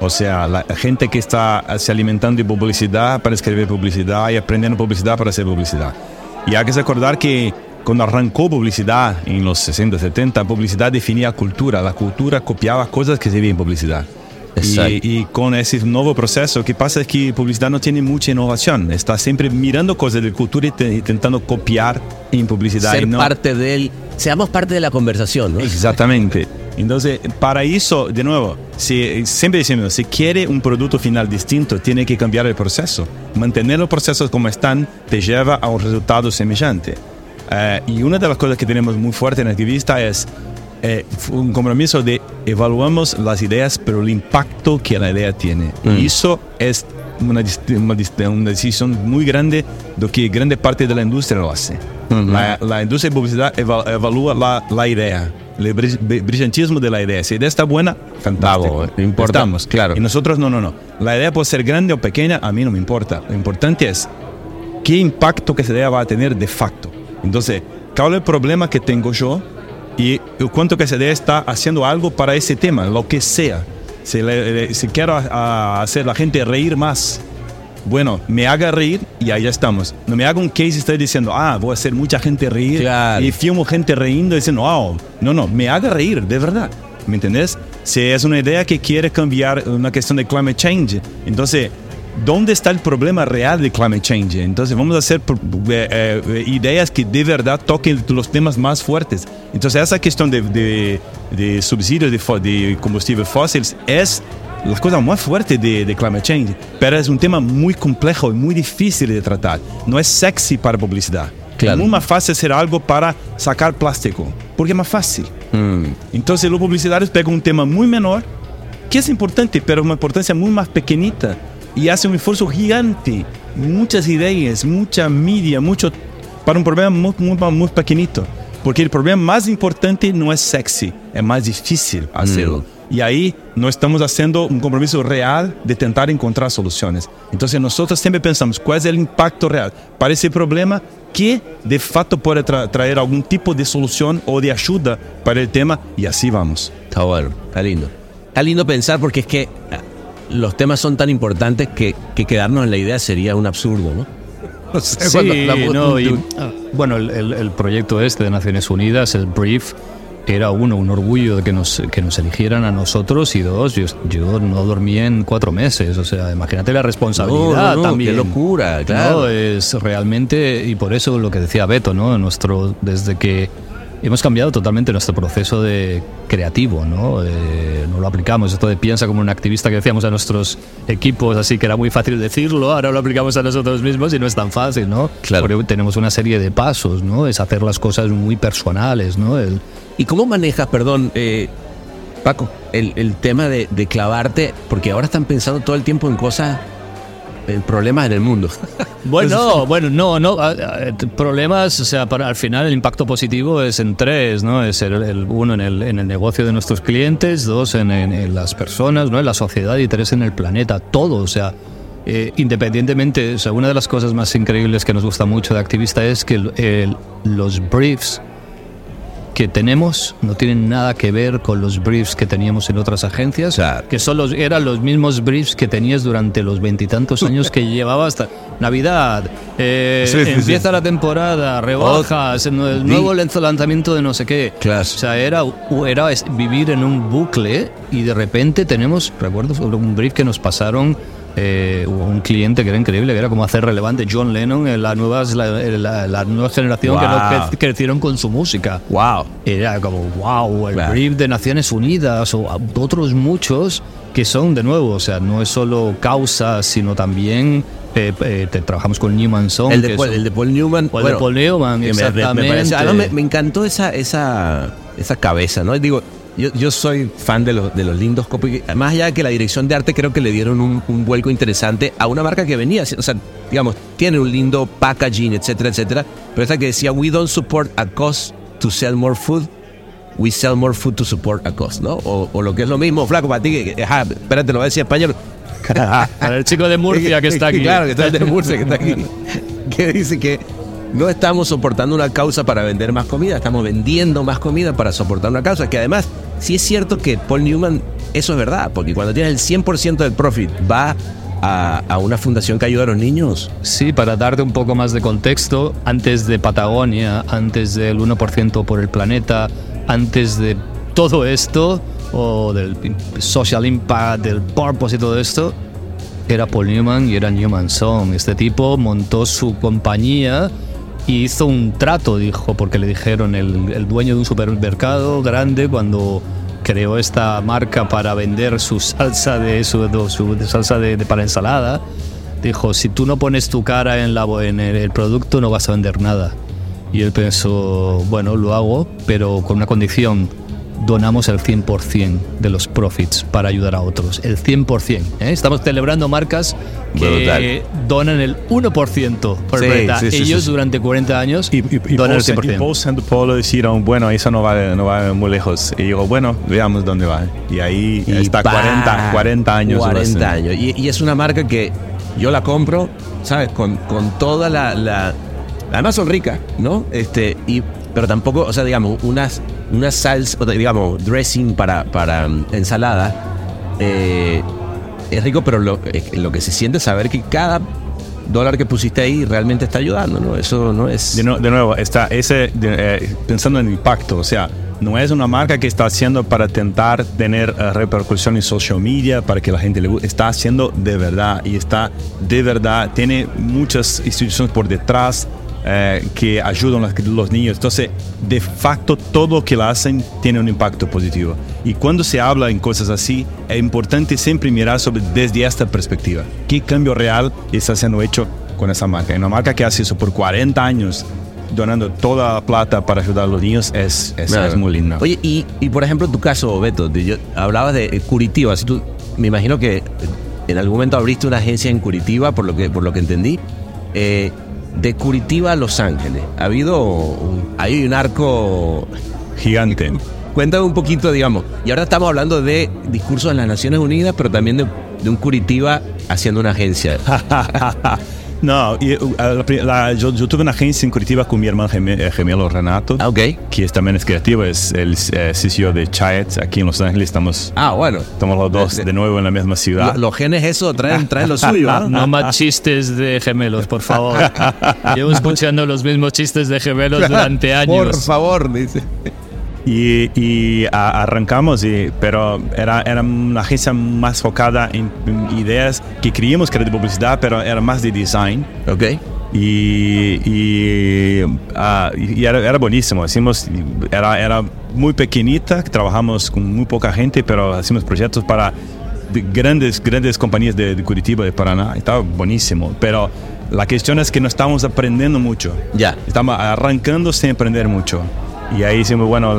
O sea, la gente que está se alimentando de publicidad para escribir publicidad y aprendiendo publicidad para hacer publicidad. Y hay que recordar que cuando arrancó publicidad en los 60, 70, publicidad definía cultura. La cultura copiaba cosas que se veían en publicidad. Y, y con ese nuevo proceso, lo que pasa es que publicidad no tiene mucha innovación. Está siempre mirando cosas de cultura y te- intentando copiar en publicidad. Ser y no- parte del... Seamos parte de la conversación, ¿no? Exactamente. Entonces, para eso, de nuevo, si, siempre decimos, si quiere un producto final distinto, tiene que cambiar el proceso. Mantener los procesos como están te lleva a un resultado semejante. Eh, y una de las cosas que tenemos muy fuerte en Activista es eh, un compromiso de evaluamos las ideas, pero el impacto que la idea tiene. Y eso es una, una una decisión muy grande de que grande parte de la industria lo hace. la, la industria de publicidad eva- evalúa la, la idea, el bri- bri- brillantismo de la idea. Si la idea está buena, fantástico. Vamos, no importa, Estamos. claro. Y nosotros no, no, no. La idea puede ser grande o pequeña, a mí no me importa. Lo importante es qué impacto que esa idea va a tener de facto. Entonces, ¿cuál es el problema que tengo yo? Y cuánto que esa idea está haciendo algo para ese tema, lo que sea. Si, le- le- si quiero a- a hacer la gente reír más, bueno, me haga reír y ahí ya estamos. No me haga un case y estoy diciendo, ah, voy a hacer mucha gente reír Claro. y filmo gente riendo y diciendo, wow, no, no, me haga reír, de verdad. ¿Me entendés? Si es una idea que quiere cambiar una cuestión de climate change, entonces, ¿dónde está el problema real de climate change? Entonces, vamos a hacer eh, eh, ideas que de verdad toquen los temas más fuertes. Entonces, esa cuestión de, de, de subsidios de, de combustibles fósiles es la cosa más fuerte de, de climate change, pero es un tema muy complejo y muy difícil de tratar. No es sexy para publicidad. Claro. Es muy más fácil hacer algo para sacar plástico, porque es más fácil. Mm. Entonces los publicitarios pegan un tema muy menor, que es importante, pero una importancia muy más pequeñita, y hacen un esfuerzo gigante, muchas ideas, mucha media, mucho, para un problema muy, muy, muy pequeñito. Porque el problema más importante no es sexy, es más difícil hacerlo. Y ahí no estamos haciendo un compromiso real de tentar encontrar soluciones. Entonces nosotros siempre pensamos cuál es el impacto real para ese problema que de facto puede tra- traer algún tipo de solución o de ayuda para el tema y así vamos. Está bueno, está lindo. Está lindo pensar porque es que los temas son tan importantes que, que quedarnos en la idea sería un absurdo, ¿no? [LAUGHS] O sea, Sí, no, y, ah, bueno, el, el- el proyecto este de Naciones Unidas, el BRIEF, era uno, un orgullo de que nos, que nos eligieran a nosotros y dos, yo, yo no dormí en cuatro meses, o sea, imagínate la responsabilidad No, no, no, también. qué locura, claro. No, es realmente, y por eso lo que decía Beto, ¿no? Nuestro, desde que hemos cambiado totalmente nuestro proceso de creativo, ¿no? Eh, no lo aplicamos, esto de piensa como un activista que decíamos a nuestros equipos, así que era muy fácil decirlo, ahora lo aplicamos a nosotros mismos y no es tan fácil, ¿no? Claro. Porque tenemos una serie de pasos, ¿no? Es hacer las cosas muy personales, ¿no? El, ¿Y cómo manejas, perdón, eh, Paco, el, el tema de, de clavarte? Porque ahora están pensando todo el tiempo en cosas, problemas en el mundo. [LAUGHS] Bueno, bueno, no, no. Problemas, o sea, para, al final el impacto positivo es en tres, ¿no? Es el, el- uno en el, en el negocio de nuestros clientes, dos en, en- en las personas, ¿no? En la sociedad y tres en el planeta, todo, o sea. eh, independientemente, o sea, una de las cosas más increíbles que nos gusta mucho de Activista es que el- los briefs que tenemos no tienen nada que ver con los briefs que teníamos en otras agencias, Claro. que son los, eran los mismos briefs que tenías durante los veintitantos años que [LAUGHS] llevaba hasta Navidad, eh, Sí, sí, sí. empieza la temporada, rebajas, el, nuevo lanz- lanzamiento de no sé qué. Claro. O sea, era, era vivir en un bucle y de repente tenemos, recuerdo sobre un brief que nos pasaron eh, un cliente que era increíble, que era como hacer relevante John Lennon en la nueva, la, la- la nueva generación que no Wow. cre- crecieron con su música. ¡Wow! Era como, wow, el Claro. brief de Naciones Unidas o otros muchos que son, de nuevo, o sea, no es solo causa, sino también eh, eh, te- trabajamos con Newman Song. El de, Paul, el de Paul Newman. o el de Paul Newman, me- me- me exactamente. parece- además, me, me encantó esa, esa, esa cabeza, ¿no? Digo, yo, yo soy fan de los, de los lindos copy. Más allá de que la dirección de arte, creo que le dieron un, un vuelco interesante a una marca que venía, o sea, digamos, tiene un lindo packaging, etcétera, etcétera. Pero esa que decía, we don't support a cost to sell more food. We sell more food to support a cost, ¿no? O, o lo que es lo mismo, flaco, para ti, que, que- ajá, espérate, lo voy a decir en español. [LAUGHS] Para el chico de Murcia que está [LAUGHS] aquí. Claro, que está el de Murcia que está aquí. [LAUGHS] Que dice que no estamos soportando una causa para vender más comida, estamos vendiendo más comida para soportar una causa. Que además, sí es cierto que Paul Newman, eso es verdad, porque cuando tienes el 100% del profit va a, a una fundación que ayuda a los niños. Sí, para darte un poco más de contexto, antes de Patagonia, antes del 1% por el planeta, antes de todo esto, o del social impact, del purpose y todo esto, era Paul Newman y era Newman Song. Este tipo montó su compañía y hizo un trato, dijo, porque le dijeron el, dueño de un supermercado grande cuando creó esta marca para vender su salsa de su, su- de salsa de, para ensalada. Dijo, si tú no pones tu cara en, la, en el producto no vas a vender nada. Y él pensó, bueno, lo hago, pero con una condición. Donamos el 100% de los profits para ayudar a otros. El 100%. ¿eh? Estamos celebrando marcas que Brutal. donan el 1% por Sí, el planeta. sí, sí, Ellos sí, sí. durante 40 años Y, y, y, donan Paul, el y 100%. Paul Santo Paulo dijeron, bueno, eso no va, no va muy lejos. Y digo, bueno, veamos dónde va. Y ahí Y está pa, 40, 40 años. 40 años. Y, y es una marca que yo la compro, ¿sabes? Con, con toda la, la- Además son ricas, ¿no? Este, y, pero tampoco, o sea, digamos, unas, unas salsa, digamos, dressing para, para mm, ensalada. eh, es rico, pero lo, lo que se siente es saber que cada dólar que pusiste ahí realmente está ayudando, ¿no? Eso no es... De, nu- de nuevo, está ese, de- eh, pensando en el impacto, o sea, no es una marca que está haciendo para intentar tener eh, repercusión en social media, para que la gente le guste, está haciendo de verdad y está de verdad, tiene muchas instituciones por detrás eh, que ayudan a los, niños. Entonces, de facto, todo lo que lo hacen tiene un impacto positivo. Y cuando se habla en cosas así, es importante siempre mirar sobre desde esta perspectiva. ¿Qué cambio real está siendo hecho con esa marca? Una marca que hace eso por 40 años, donando toda la plata para ayudar a los niños, es, es, Claro. es muy lindo. Oye, y, y por ejemplo, tu caso, Beto, de- yo, hablabas de eh, Curitiba. Así tú, me imagino que eh, en algún momento abriste una agencia en Curitiba, por lo que, por lo que entendí. Eh, de Curitiba a Los Ángeles. Ha habido un, hay un arco Gigante. Cuéntame un poquito, digamos. Y ahora estamos hablando de discursos de las Naciones Unidas, pero también de, de un Curitiba haciendo una agencia. [LAUGHS] no, y, uh, la yo, yo tuve una agencia en Curitiba con mi hermano geme- eh, gemelo Renato, Ah, ok. que es, también es creativo, es el eh, CCO de Chiat aquí en Los Ángeles. Estamos, Ah, bueno. estamos los dos de nuevo en la misma ciudad. Lo- los genes, eso, traen, traen lo suyo. ¿ah? No más chistes de gemelos, por favor. [LAUGHS] Llevo escuchando los mismos chistes de gemelos durante años. Por favor, dice. Y, y a- arrancamos, y, pero era, era una agencia más focada en, en ideas que creíamos que era de publicidad, pero era más de design. Ok. Y, y, ah, y era, era buenísimo. Hicimos, era, era muy pequeñita, trabajamos con muy poca gente, pero hacíamos proyectos para de grandes, grandes compañías de, de Curitiba, de Paraná. Estaba buenísimo. Pero la cuestión es que no estamos aprendiendo mucho. Ya. Estamos arrancando sin aprender mucho. Y ahí decimos, bueno,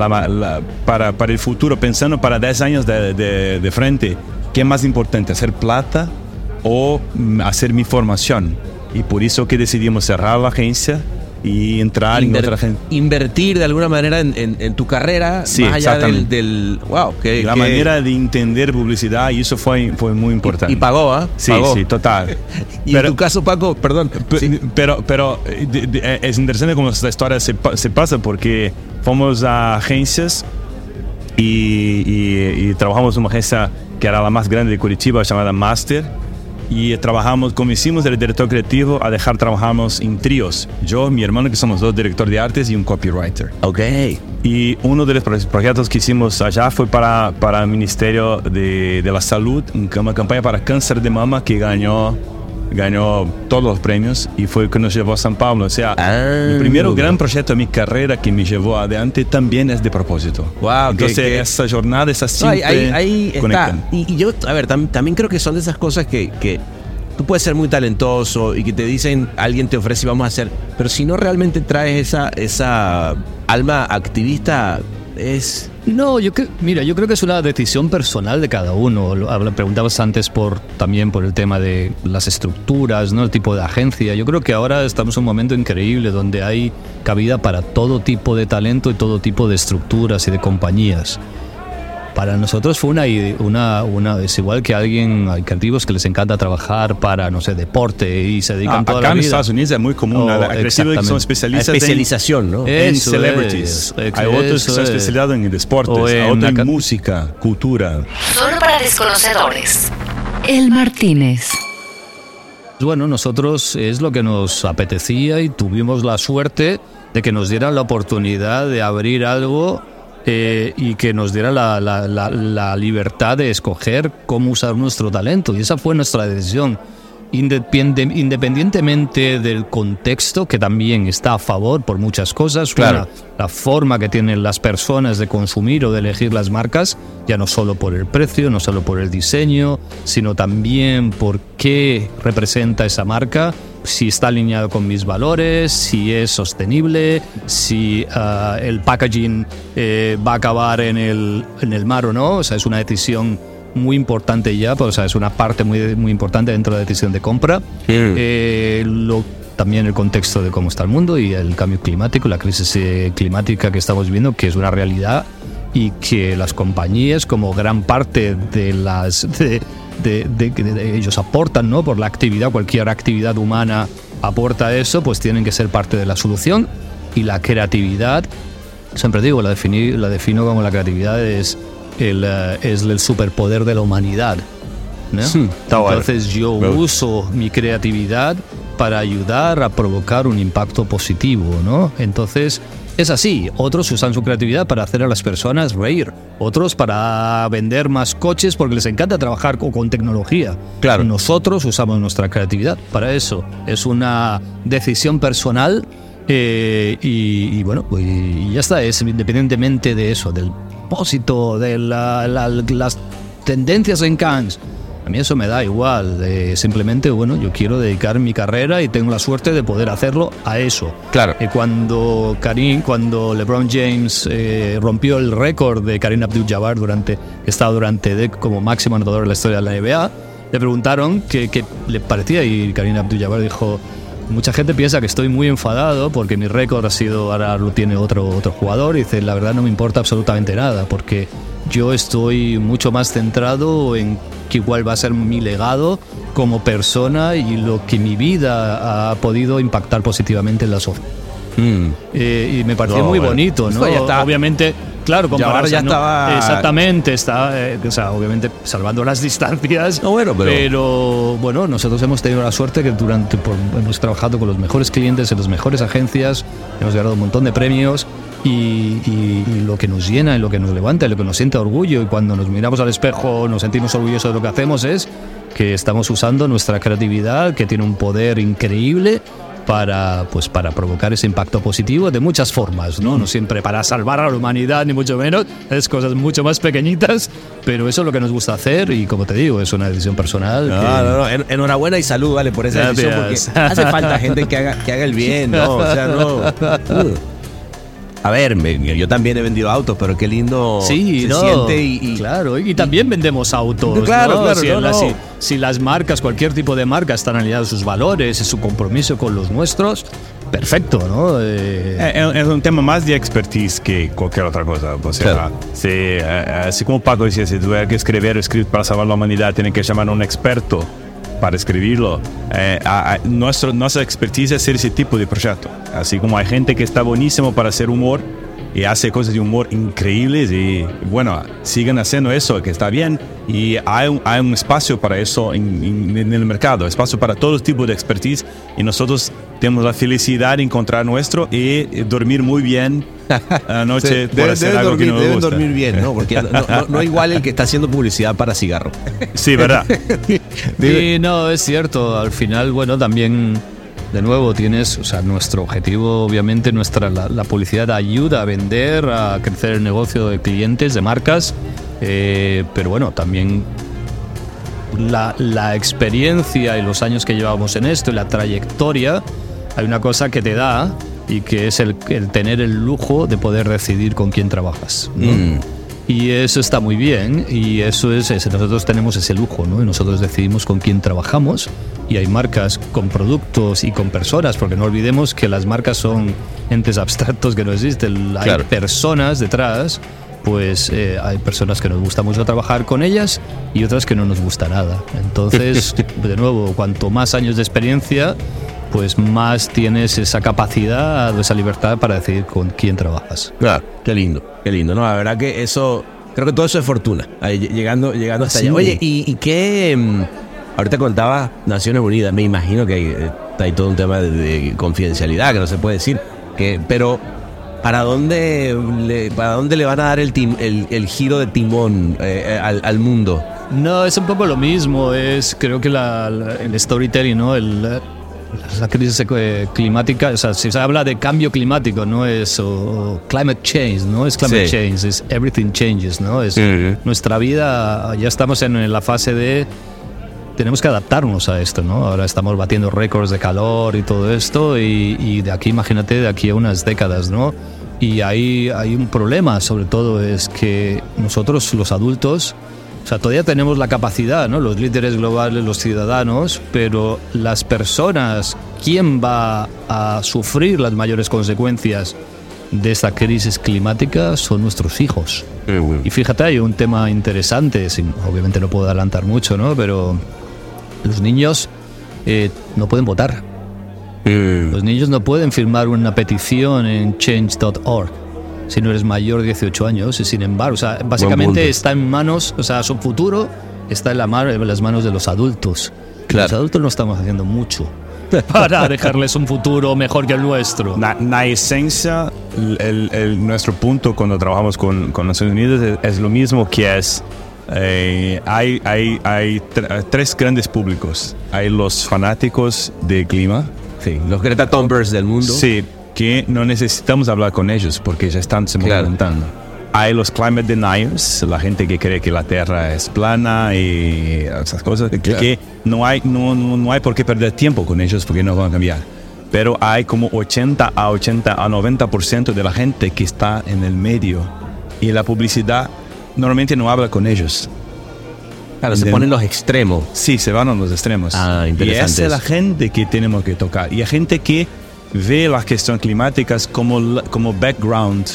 para, para el futuro, pensando para 10 años de, de- de frente, ¿qué es más importante, hacer plata o mm, hacer mi formación? Y por eso que decidimos cerrar la agencia y entrar en Inver- otra agencia. invertir de alguna manera en, en- en tu carrera, Sí, más allá del, del- Wow, que, La que- manera de entender publicidad, y eso fue, fue muy importante. Y pagó, ¿ah? Sí, Pagó. sí, total. [LAUGHS] Y en tu caso, Paco, perdón. Pe- sí. Pero, pero eh, de- de- eh, es interesante cómo esta historia se, se pasa porque fuimos a agencias y, y- y trabajamos en una agencia que era la más grande de Curitiba llamada Master y trabajamos, convencimos al director creativo a dejar trabajamos en tríos. Yo, mi hermano, que somos dos directores de artes y un copywriter. Ok. Y uno de los pro- proyectos que hicimos allá fue para, para el Ministerio de, de la Salud, una campaña para cáncer de mama que ganó, ganó todos los premios y fue que nos llevó a San Pablo. O sea, Ah. el primer gran proyecto de mi carrera que me llevó adelante también es de propósito. Wow, que- Entonces, que- esa jornada, esa No, ahí, siempre ahí- está. Y, y yo, a ver, tam- también creo que son de esas cosas que, que tú puedes ser muy talentoso y que te dicen, alguien te ofrece y vamos a hacer, pero si no realmente traes esa, esa alma activista, es... No, yo creo, mira, yo creo que es una decisión personal de cada uno. Preguntabas antes por también por el tema de las estructuras, ¿no? El tipo de agencia. Yo creo que ahora estamos en un momento increíble donde hay cabida para todo tipo de talento y todo tipo de estructuras y de compañías. Para nosotros fue una, una, una es igual que alguien, hay creativos que les encanta trabajar para, no sé, deporte y se dedican Ah, toda acá la en vida. Estados Unidos es muy común. Oh, la- que son especialistas en- especialización, ¿no? en celebrities. es, Hay otros que son es. especializados en deportes, O hay en otros en música, cultura. Solo para desconocedores. El Martínez. Bueno, nosotros es lo que nos apetecía y tuvimos la suerte de que nos dieran la oportunidad de abrir algo eh, y que nos diera la, la- la- la libertad de escoger cómo usar nuestro talento. Y esa fue nuestra decisión. Independientemente del contexto, que también está a favor por muchas cosas, Claro. una, la forma que tienen las personas de consumir o de elegir las marcas, ya no solo por el precio, no solo por el diseño, sino también por qué representa esa marca, si está alineado con mis valores, si es sostenible, si ah, el packaging eh, va a acabar en el, en el mar o no, o sea, es una decisión muy importante ya, pues, o sea, es una parte muy, muy importante dentro de la decisión de compra. Eh, lo- también el contexto de cómo está el mundo y el cambio climático, la crisis eh, climática que estamos viviendo, que es una realidad y que las compañías, como gran parte de las de, de- de- de- ellos aportan, ¿no? Por la actividad, cualquier actividad humana aporta eso, pues tienen que ser parte de la solución y la creatividad siempre digo, la, defini- la defino como la creatividad es el, eh, es el superpoder de la humanidad. ¿no? Sí. Entonces yo uso mi creatividad para ayudar a provocar un impacto positivo, ¿no? Entonces es así. Otros usan su creatividad para hacer a las personas reír. Otros para vender más coches porque les encanta trabajar co- con tecnología. Claro. Nosotros usamos nuestra creatividad para eso. Es una decisión personal eh, y, y bueno, pues, y ya está. Es independientemente de eso, del propósito, de la- la- las tendencias en Cannes. A mí eso me da igual. eh, simplemente, bueno, yo quiero dedicar mi carrera y tengo la suerte de poder hacerlo a eso. Claro. Eh, cuando Karim, cuando LeBron James eh, rompió el récord de Karim Abdul-Jabbar durante, que estaba durante de- como máximo anotador de la historia de la NBA, le preguntaron qué, qué le parecía y Karim Abdul-Jabbar dijo. Mucha gente piensa que estoy muy enfadado porque mi récord ha sido, ahora lo tiene otro, otro jugador. Y dice, la verdad no me importa absolutamente nada porque yo estoy mucho más centrado en que igual va a ser mi legado como persona y lo que mi vida ha podido impactar positivamente en la sociedad. Mm. Eh, y me pareció No, muy bueno. bonito, ¿no? Ya está- Obviamente, claro, comparado, ya sea, no- estaba- Exactamente, está, eh, o sea, obviamente salvando las [LAUGHS] distancias. No, bueno, pero- pero bueno, nosotros hemos tenido la suerte que durante por- hemos trabajado con los mejores clientes en las mejores agencias, hemos ganado un montón de premios. Y, y- y lo que nos llena y lo que nos levanta y lo que nos siente orgullo y cuando nos miramos al espejo nos sentimos orgullosos de lo que hacemos es que estamos usando nuestra creatividad que tiene un poder increíble para pues para provocar ese impacto positivo de muchas formas, ¿no? No siempre para salvar a la humanidad ni mucho menos, es cosas mucho más pequeñitas, pero eso es lo que nos gusta hacer y como te digo, es una decisión personal. No, que- no, no. En- enhorabuena y salud, vale, por esa decisión, porque Gracias. hace falta gente que haga, que haga el bien, ¿no? O sea, no. Uh. [LAUGHS] A ver, me- yo también he vendido autos, pero qué lindo Sí, se no, siente y, y- claro, y también vendemos autos. [LAUGHS] Claro, ¿no? claro, si, no, la- no. si- si las marcas, cualquier tipo de marca, están alineadas a sus valores y su compromiso con los nuestros, perfecto, ¿no? Eh, Es, es un tema más de expertise que cualquier otra cosa. O sea, Claro. si, eh, así como Paco decía, si tuviera que escribir un script para salvar la humanidad, tienen que llamar a un experto para escribirlo. Eh, nuestra expertise es hacer ese tipo de proyecto. Así como hay gente que está buenísimo para hacer humor y hace cosas de humor increíbles y bueno, sigan haciendo eso, que está bien. Y hay un, hay un espacio para eso en, en- en el mercado, espacio para todos los tipos de expertise y nosotros tenemos la felicidad de encontrar nuestro y dormir muy bien [LAUGHS] a la noche Sí, por deben, hacer deben algo dormir, que nos deben gusta. dormir bien, ¿no? Porque no, no- no igual el que está haciendo publicidad para cigarro. Sí, verdad. [LAUGHS] Sí, no, es cierto. Al final, bueno, también, de nuevo, tienes, o sea, nuestro objetivo, obviamente, nuestra, la, la publicidad ayuda a vender, a crecer el negocio de clientes, de marcas, eh, pero bueno, también la, la experiencia y los años que llevamos en esto y la trayectoria, hay una cosa que te da y que es el, el tener el lujo de poder decidir con quién trabajas. ¿no? Mm. Y eso está muy bien y eso es, es- nosotros tenemos ese lujo, ¿no? Y nosotros decidimos con quién trabajamos y hay marcas con productos y con personas, porque no olvidemos que las marcas son entes abstractos que no existen, hay Claro. personas detrás, pues eh, hay personas que nos gusta mucho trabajar con ellas y otras que no nos gusta nada. Entonces, [LAUGHS] de nuevo, cuanto más años de experiencia, pues más tienes esa capacidad, esa libertad para decidir con quién trabajas. Claro, qué lindo, qué lindo. No, la verdad que eso, creo que todo eso es fortuna, llegando, llegando hasta Sí. allá. Oye, ¿y, y qué? Ahorita contaba Naciones Unidas, me imagino que hay, hay todo un tema de, de confidencialidad que no se puede decir, que, pero ¿para dónde le, para dónde le van a dar el, tim- el, el giro de timón eh, al, al mundo? No, es un poco lo mismo. Es, creo que la- la- el storytelling, ¿no? El, la crisis eh, climática, o sea, si se habla de cambio climático, no es o, o climate change, no es climate Sí. change, es everything changes, ¿no? Es Ujú. nuestra vida, ya estamos en la fase de tenemos que adaptarnos a esto, ¿no? Ahora estamos batiendo récords de calor y todo esto y, y de aquí, imagínate, de aquí a unas décadas, ¿no? Y ahí hay un problema, sobre todo, es que nosotros los adultos, o sea, todavía tenemos la capacidad, ¿no? Los líderes globales, los ciudadanos, pero las personas, ¿quién va a sufrir las mayores consecuencias de esta crisis climática? Son nuestros hijos. Y fíjate, hay un tema interesante, obviamente no puedo adelantar mucho, ¿no? Pero los niños eh, no pueden votar. Los niños no pueden firmar una petición en change.org si no eres mayor de 18 años y sin embargo, o sea, básicamente está en manos, o sea, su futuro está en, la mar- en las manos de los adultos. Claro. Los adultos no estamos haciendo mucho [LAUGHS] para dejarles un futuro mejor que el nuestro. La, la esencia, el, el- nuestro punto cuando trabajamos con, con Naciones Unidas es, es lo mismo que es, eh, hay, hay, hay tr- tres grandes públicos. Hay los fanáticos del clima, Sí, los Greta Thunbergs del mundo. sí, que no necesitamos hablar con ellos porque ya están se Claro. Hay los climate deniers, la gente que cree que la Tierra es plana y esas cosas, que- que no hay, no, no, no hay por qué perder tiempo con ellos porque no van a cambiar. Pero hay como 80 a 80 a 90% de la gente que está en el medio y la publicidad normalmente no habla con ellos. Claro, se ponen los extremos. Sí, se van a los extremos. Ah, Y interesante esa es la gente que tenemos que tocar. Y hay gente que ve las cuestiones climáticas como, como background,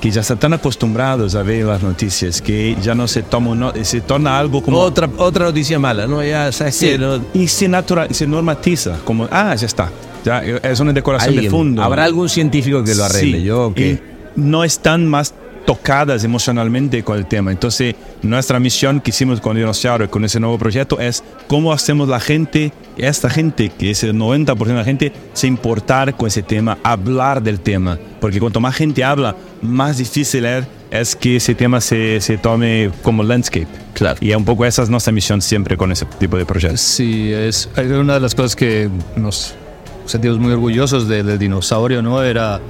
que ya están acostumbrados a ver las noticias, que ya no se toma, no, se torna algo como... Otra, otra noticia mala, ¿no? Ya sabes Sí, que no- y se, natural, se normatiza, como, ah, ya está. Ya, es una decoración de fondo. Habrá algún científico que lo arregle. Sí, Yo que y no están más tocadas emocionalmente con el tema. Entonces, nuestra misión que hicimos con Dinosaurio, con ese nuevo proyecto, es cómo hacemos la gente, esta gente, que es el 90% de la gente, se importar con ese tema, hablar del tema. Porque cuanto más gente habla, más difícil es, es que ese tema se, se tome como landscape. Claro. Y un poco esa es nuestra misión siempre con ese tipo de proyectos. Sí, es una de las cosas que nos sentimos muy orgullosos de- del dinosaurio, ¿no? Era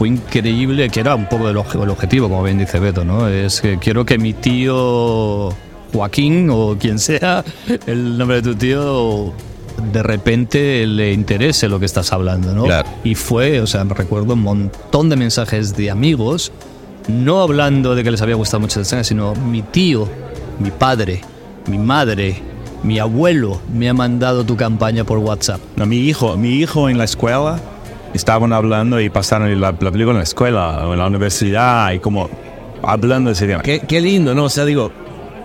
fue increíble, que era un poco el, obje- el objetivo, como bien dice Beto, ¿no? Es que quiero que mi tío Joaquín o quien sea el nombre de tu tío de repente le interese lo que estás hablando, ¿no? Claro. Y fue, o sea, me recuerdo un montón de mensajes de amigos, no hablando de que les había gustado mucho escena, sino mi tío, mi padre, mi madre, mi abuelo me ha mandado tu campaña por WhatsApp. No, mi hijo, mi hijo en la escuela estaban hablando y pasaron la, la película en la escuela o en la universidad y como hablando de ese tema. Qué, qué lindo, ¿no? O sea, digo,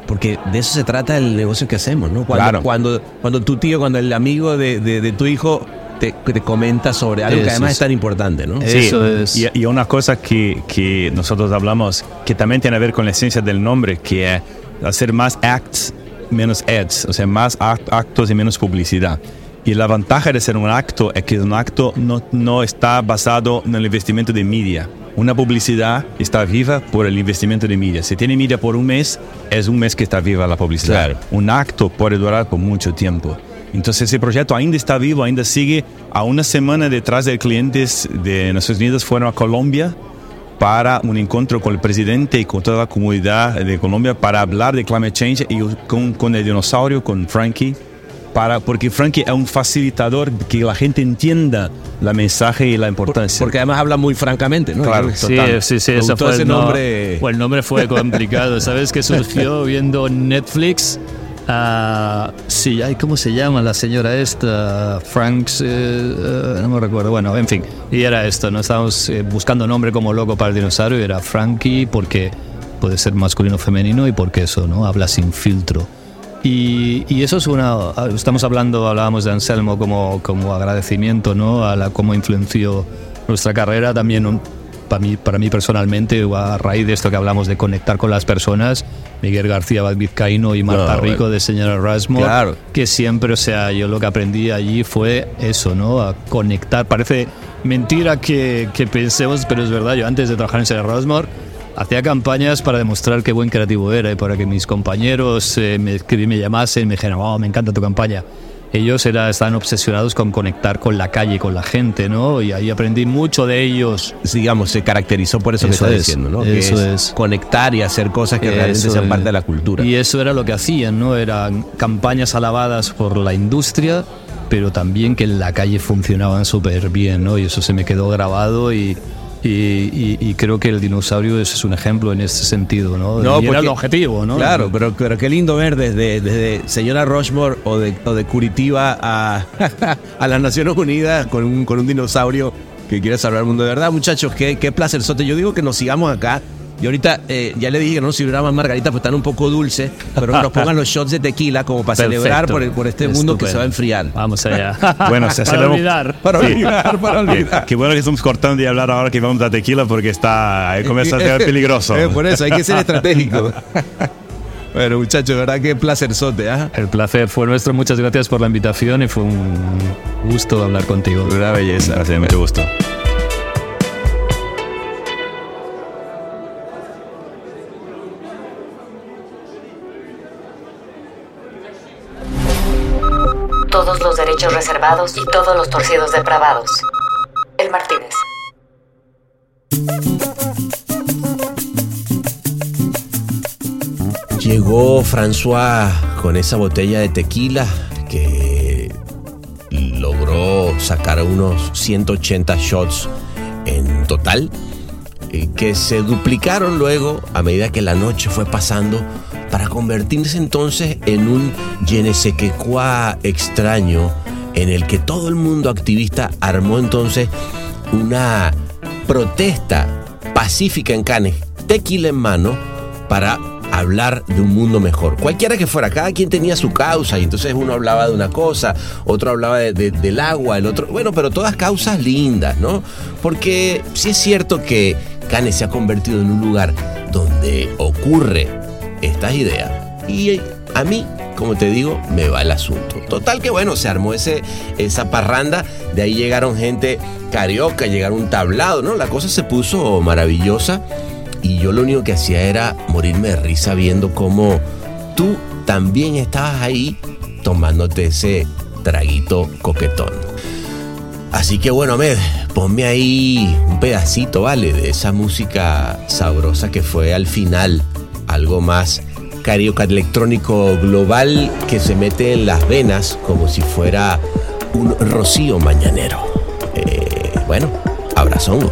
porque de eso se trata el negocio que hacemos, ¿no? Cuando, Claro. cuando, cuando tu tío, cuando el amigo de, de- de tu hijo te, te comenta sobre algo que Eso además es. es tan importante, ¿no? Eh, Eso es. Y, y una cosa que, que nosotros hablamos que también tiene que ver con la esencia del nombre, que es hacer más acts, menos ads, o sea, más act- actos y menos publicidad. Y la ventaja de ser un acto es que un acto no, no está basado en el investimento de media. Una publicidad está viva por el investimento de media. Si tiene media por un mes, es un mes que está viva la publicidad. Claro. Un acto puede durar por mucho tiempo. Entonces ese proyecto ainda está vivo, ainda sigue. A una semana detrás de clientes de Naciones Unidas fueron a Colombia para un encuentro con el presidente y con toda la comunidad de Colombia para hablar de climate change y con, con el dinosaurio, con Frankie, para, porque Frankie es un facilitador que la gente entienda la mensaje y la importancia. Porque además habla muy francamente, ¿no? Claro. Sí, total, sí, sí, ese fue el no- nombre. pues el nombre fue complicado. ¿Sabes qué surgió viendo Netflix? Ah, sí, ay, ¿cómo se llama la señora esta? Franks, eh, eh, no me recuerdo. Bueno, en fin, y era esto, ¿no? Estábamos eh, buscando nombre como loco para el dinosaurio y era Frankie porque puede ser masculino o femenino y porque eso, ¿no? Habla sin filtro. Y, y eso es una. Estamos hablando, hablábamos de Anselmo como, como agradecimiento, ¿no? A la, cómo influenció nuestra carrera. También, un- para mí, para mí personalmente, a raíz de esto que hablamos de conectar con las personas, Miguel García Vizcaíno y Marta No, Rico bueno. de Señora Rasmore, Claro. que siempre, o sea, yo lo que aprendí allí fue eso, ¿no? A conectar. Parece mentira que, que pensemos, pero es verdad. Yo antes de trabajar en Señora Rasmore, hacía campañas para demostrar qué buen creativo era y para que mis compañeros eh, me, me llamasen y me dijeran, oh, me encanta tu campaña. Ellos era, estaban obsesionados con conectar con la calle, con la gente, ¿no? Y ahí aprendí mucho de ellos. digamos, se caracterizó por eso, Eso que es, estás diciendo, ¿no? Que eso es, es. conectar y hacer cosas que realmente sean es. parte de la cultura. Y eso era lo que hacían, ¿no? Eran campañas alabadas por la industria, pero también que en la calle funcionaban súper bien, ¿no? Y eso se me quedó grabado y, y, y- y creo que el dinosaurio es, un ejemplo en este sentido, ¿no? No, y era porque- el objetivo, ¿no? Claro, pero, pero qué lindo ver desde, desde señora Rushmore o de, o de Curitiba a, [LAUGHS] a las Naciones Unidas con un, con un dinosaurio que quiere salvar el mundo. De verdad, muchachos, qué, qué placer. Yo digo que nos sigamos acá. Y ahorita eh, ya le dije que no nos sirviera más margarita, pues están un poco dulces, pero que nos [LAUGHS] pongan los shots de tequila como para Perfecto. celebrar por, el- por este mundo que Estupendo. se va a enfriar. Vamos allá. [LAUGHS] Bueno, se Para olvidar. Para olvidar, para olvidar. qué bueno que estamos cortando y hablar ahora que vamos a tequila porque está, ahí comienza a ser peligroso. [LAUGHS] Eh, por eso, hay que ser estratégico. Bueno, muchachos, verdad que placerzote, ¿ah? El placer fue nuestro. Muchas gracias por la invitación y fue un gusto hablar contigo. Una belleza. Gracias, mucho gusto. Reservados y todos los torcidos depravados. El Martínez. Llegó François con esa botella de tequila que logró sacar unos 180 shots en total, eh, que se duplicaron luego a medida que la noche fue pasando para convertirse entonces en un je extraño en el que todo el mundo activista armó entonces una protesta pacífica en Cannes, tequila en mano, para hablar de un mundo mejor. Cualquiera que fuera, cada quien tenía su causa y entonces uno hablaba de una cosa, otro hablaba de- de- del agua, el otro, bueno, pero todas causas lindas, ¿no? Porque sí es cierto que Cannes se ha convertido en un lugar donde ocurre estas ideas y a mí, como te digo, me va el asunto. Total que bueno, se armó ese, esa parranda, de ahí llegaron gente carioca, llegaron un tablado, ¿no? La cosa se puso maravillosa y yo lo único que hacía era morirme de risa viendo cómo tú también estabas ahí tomándote ese traguito coquetón. Así que bueno, Med, ponme ahí un pedacito, ¿vale? De esa música sabrosa que fue al final algo más carioca electrónico global que se mete en las venas como si fuera un rocío mañanero. Eh, bueno, abrazón.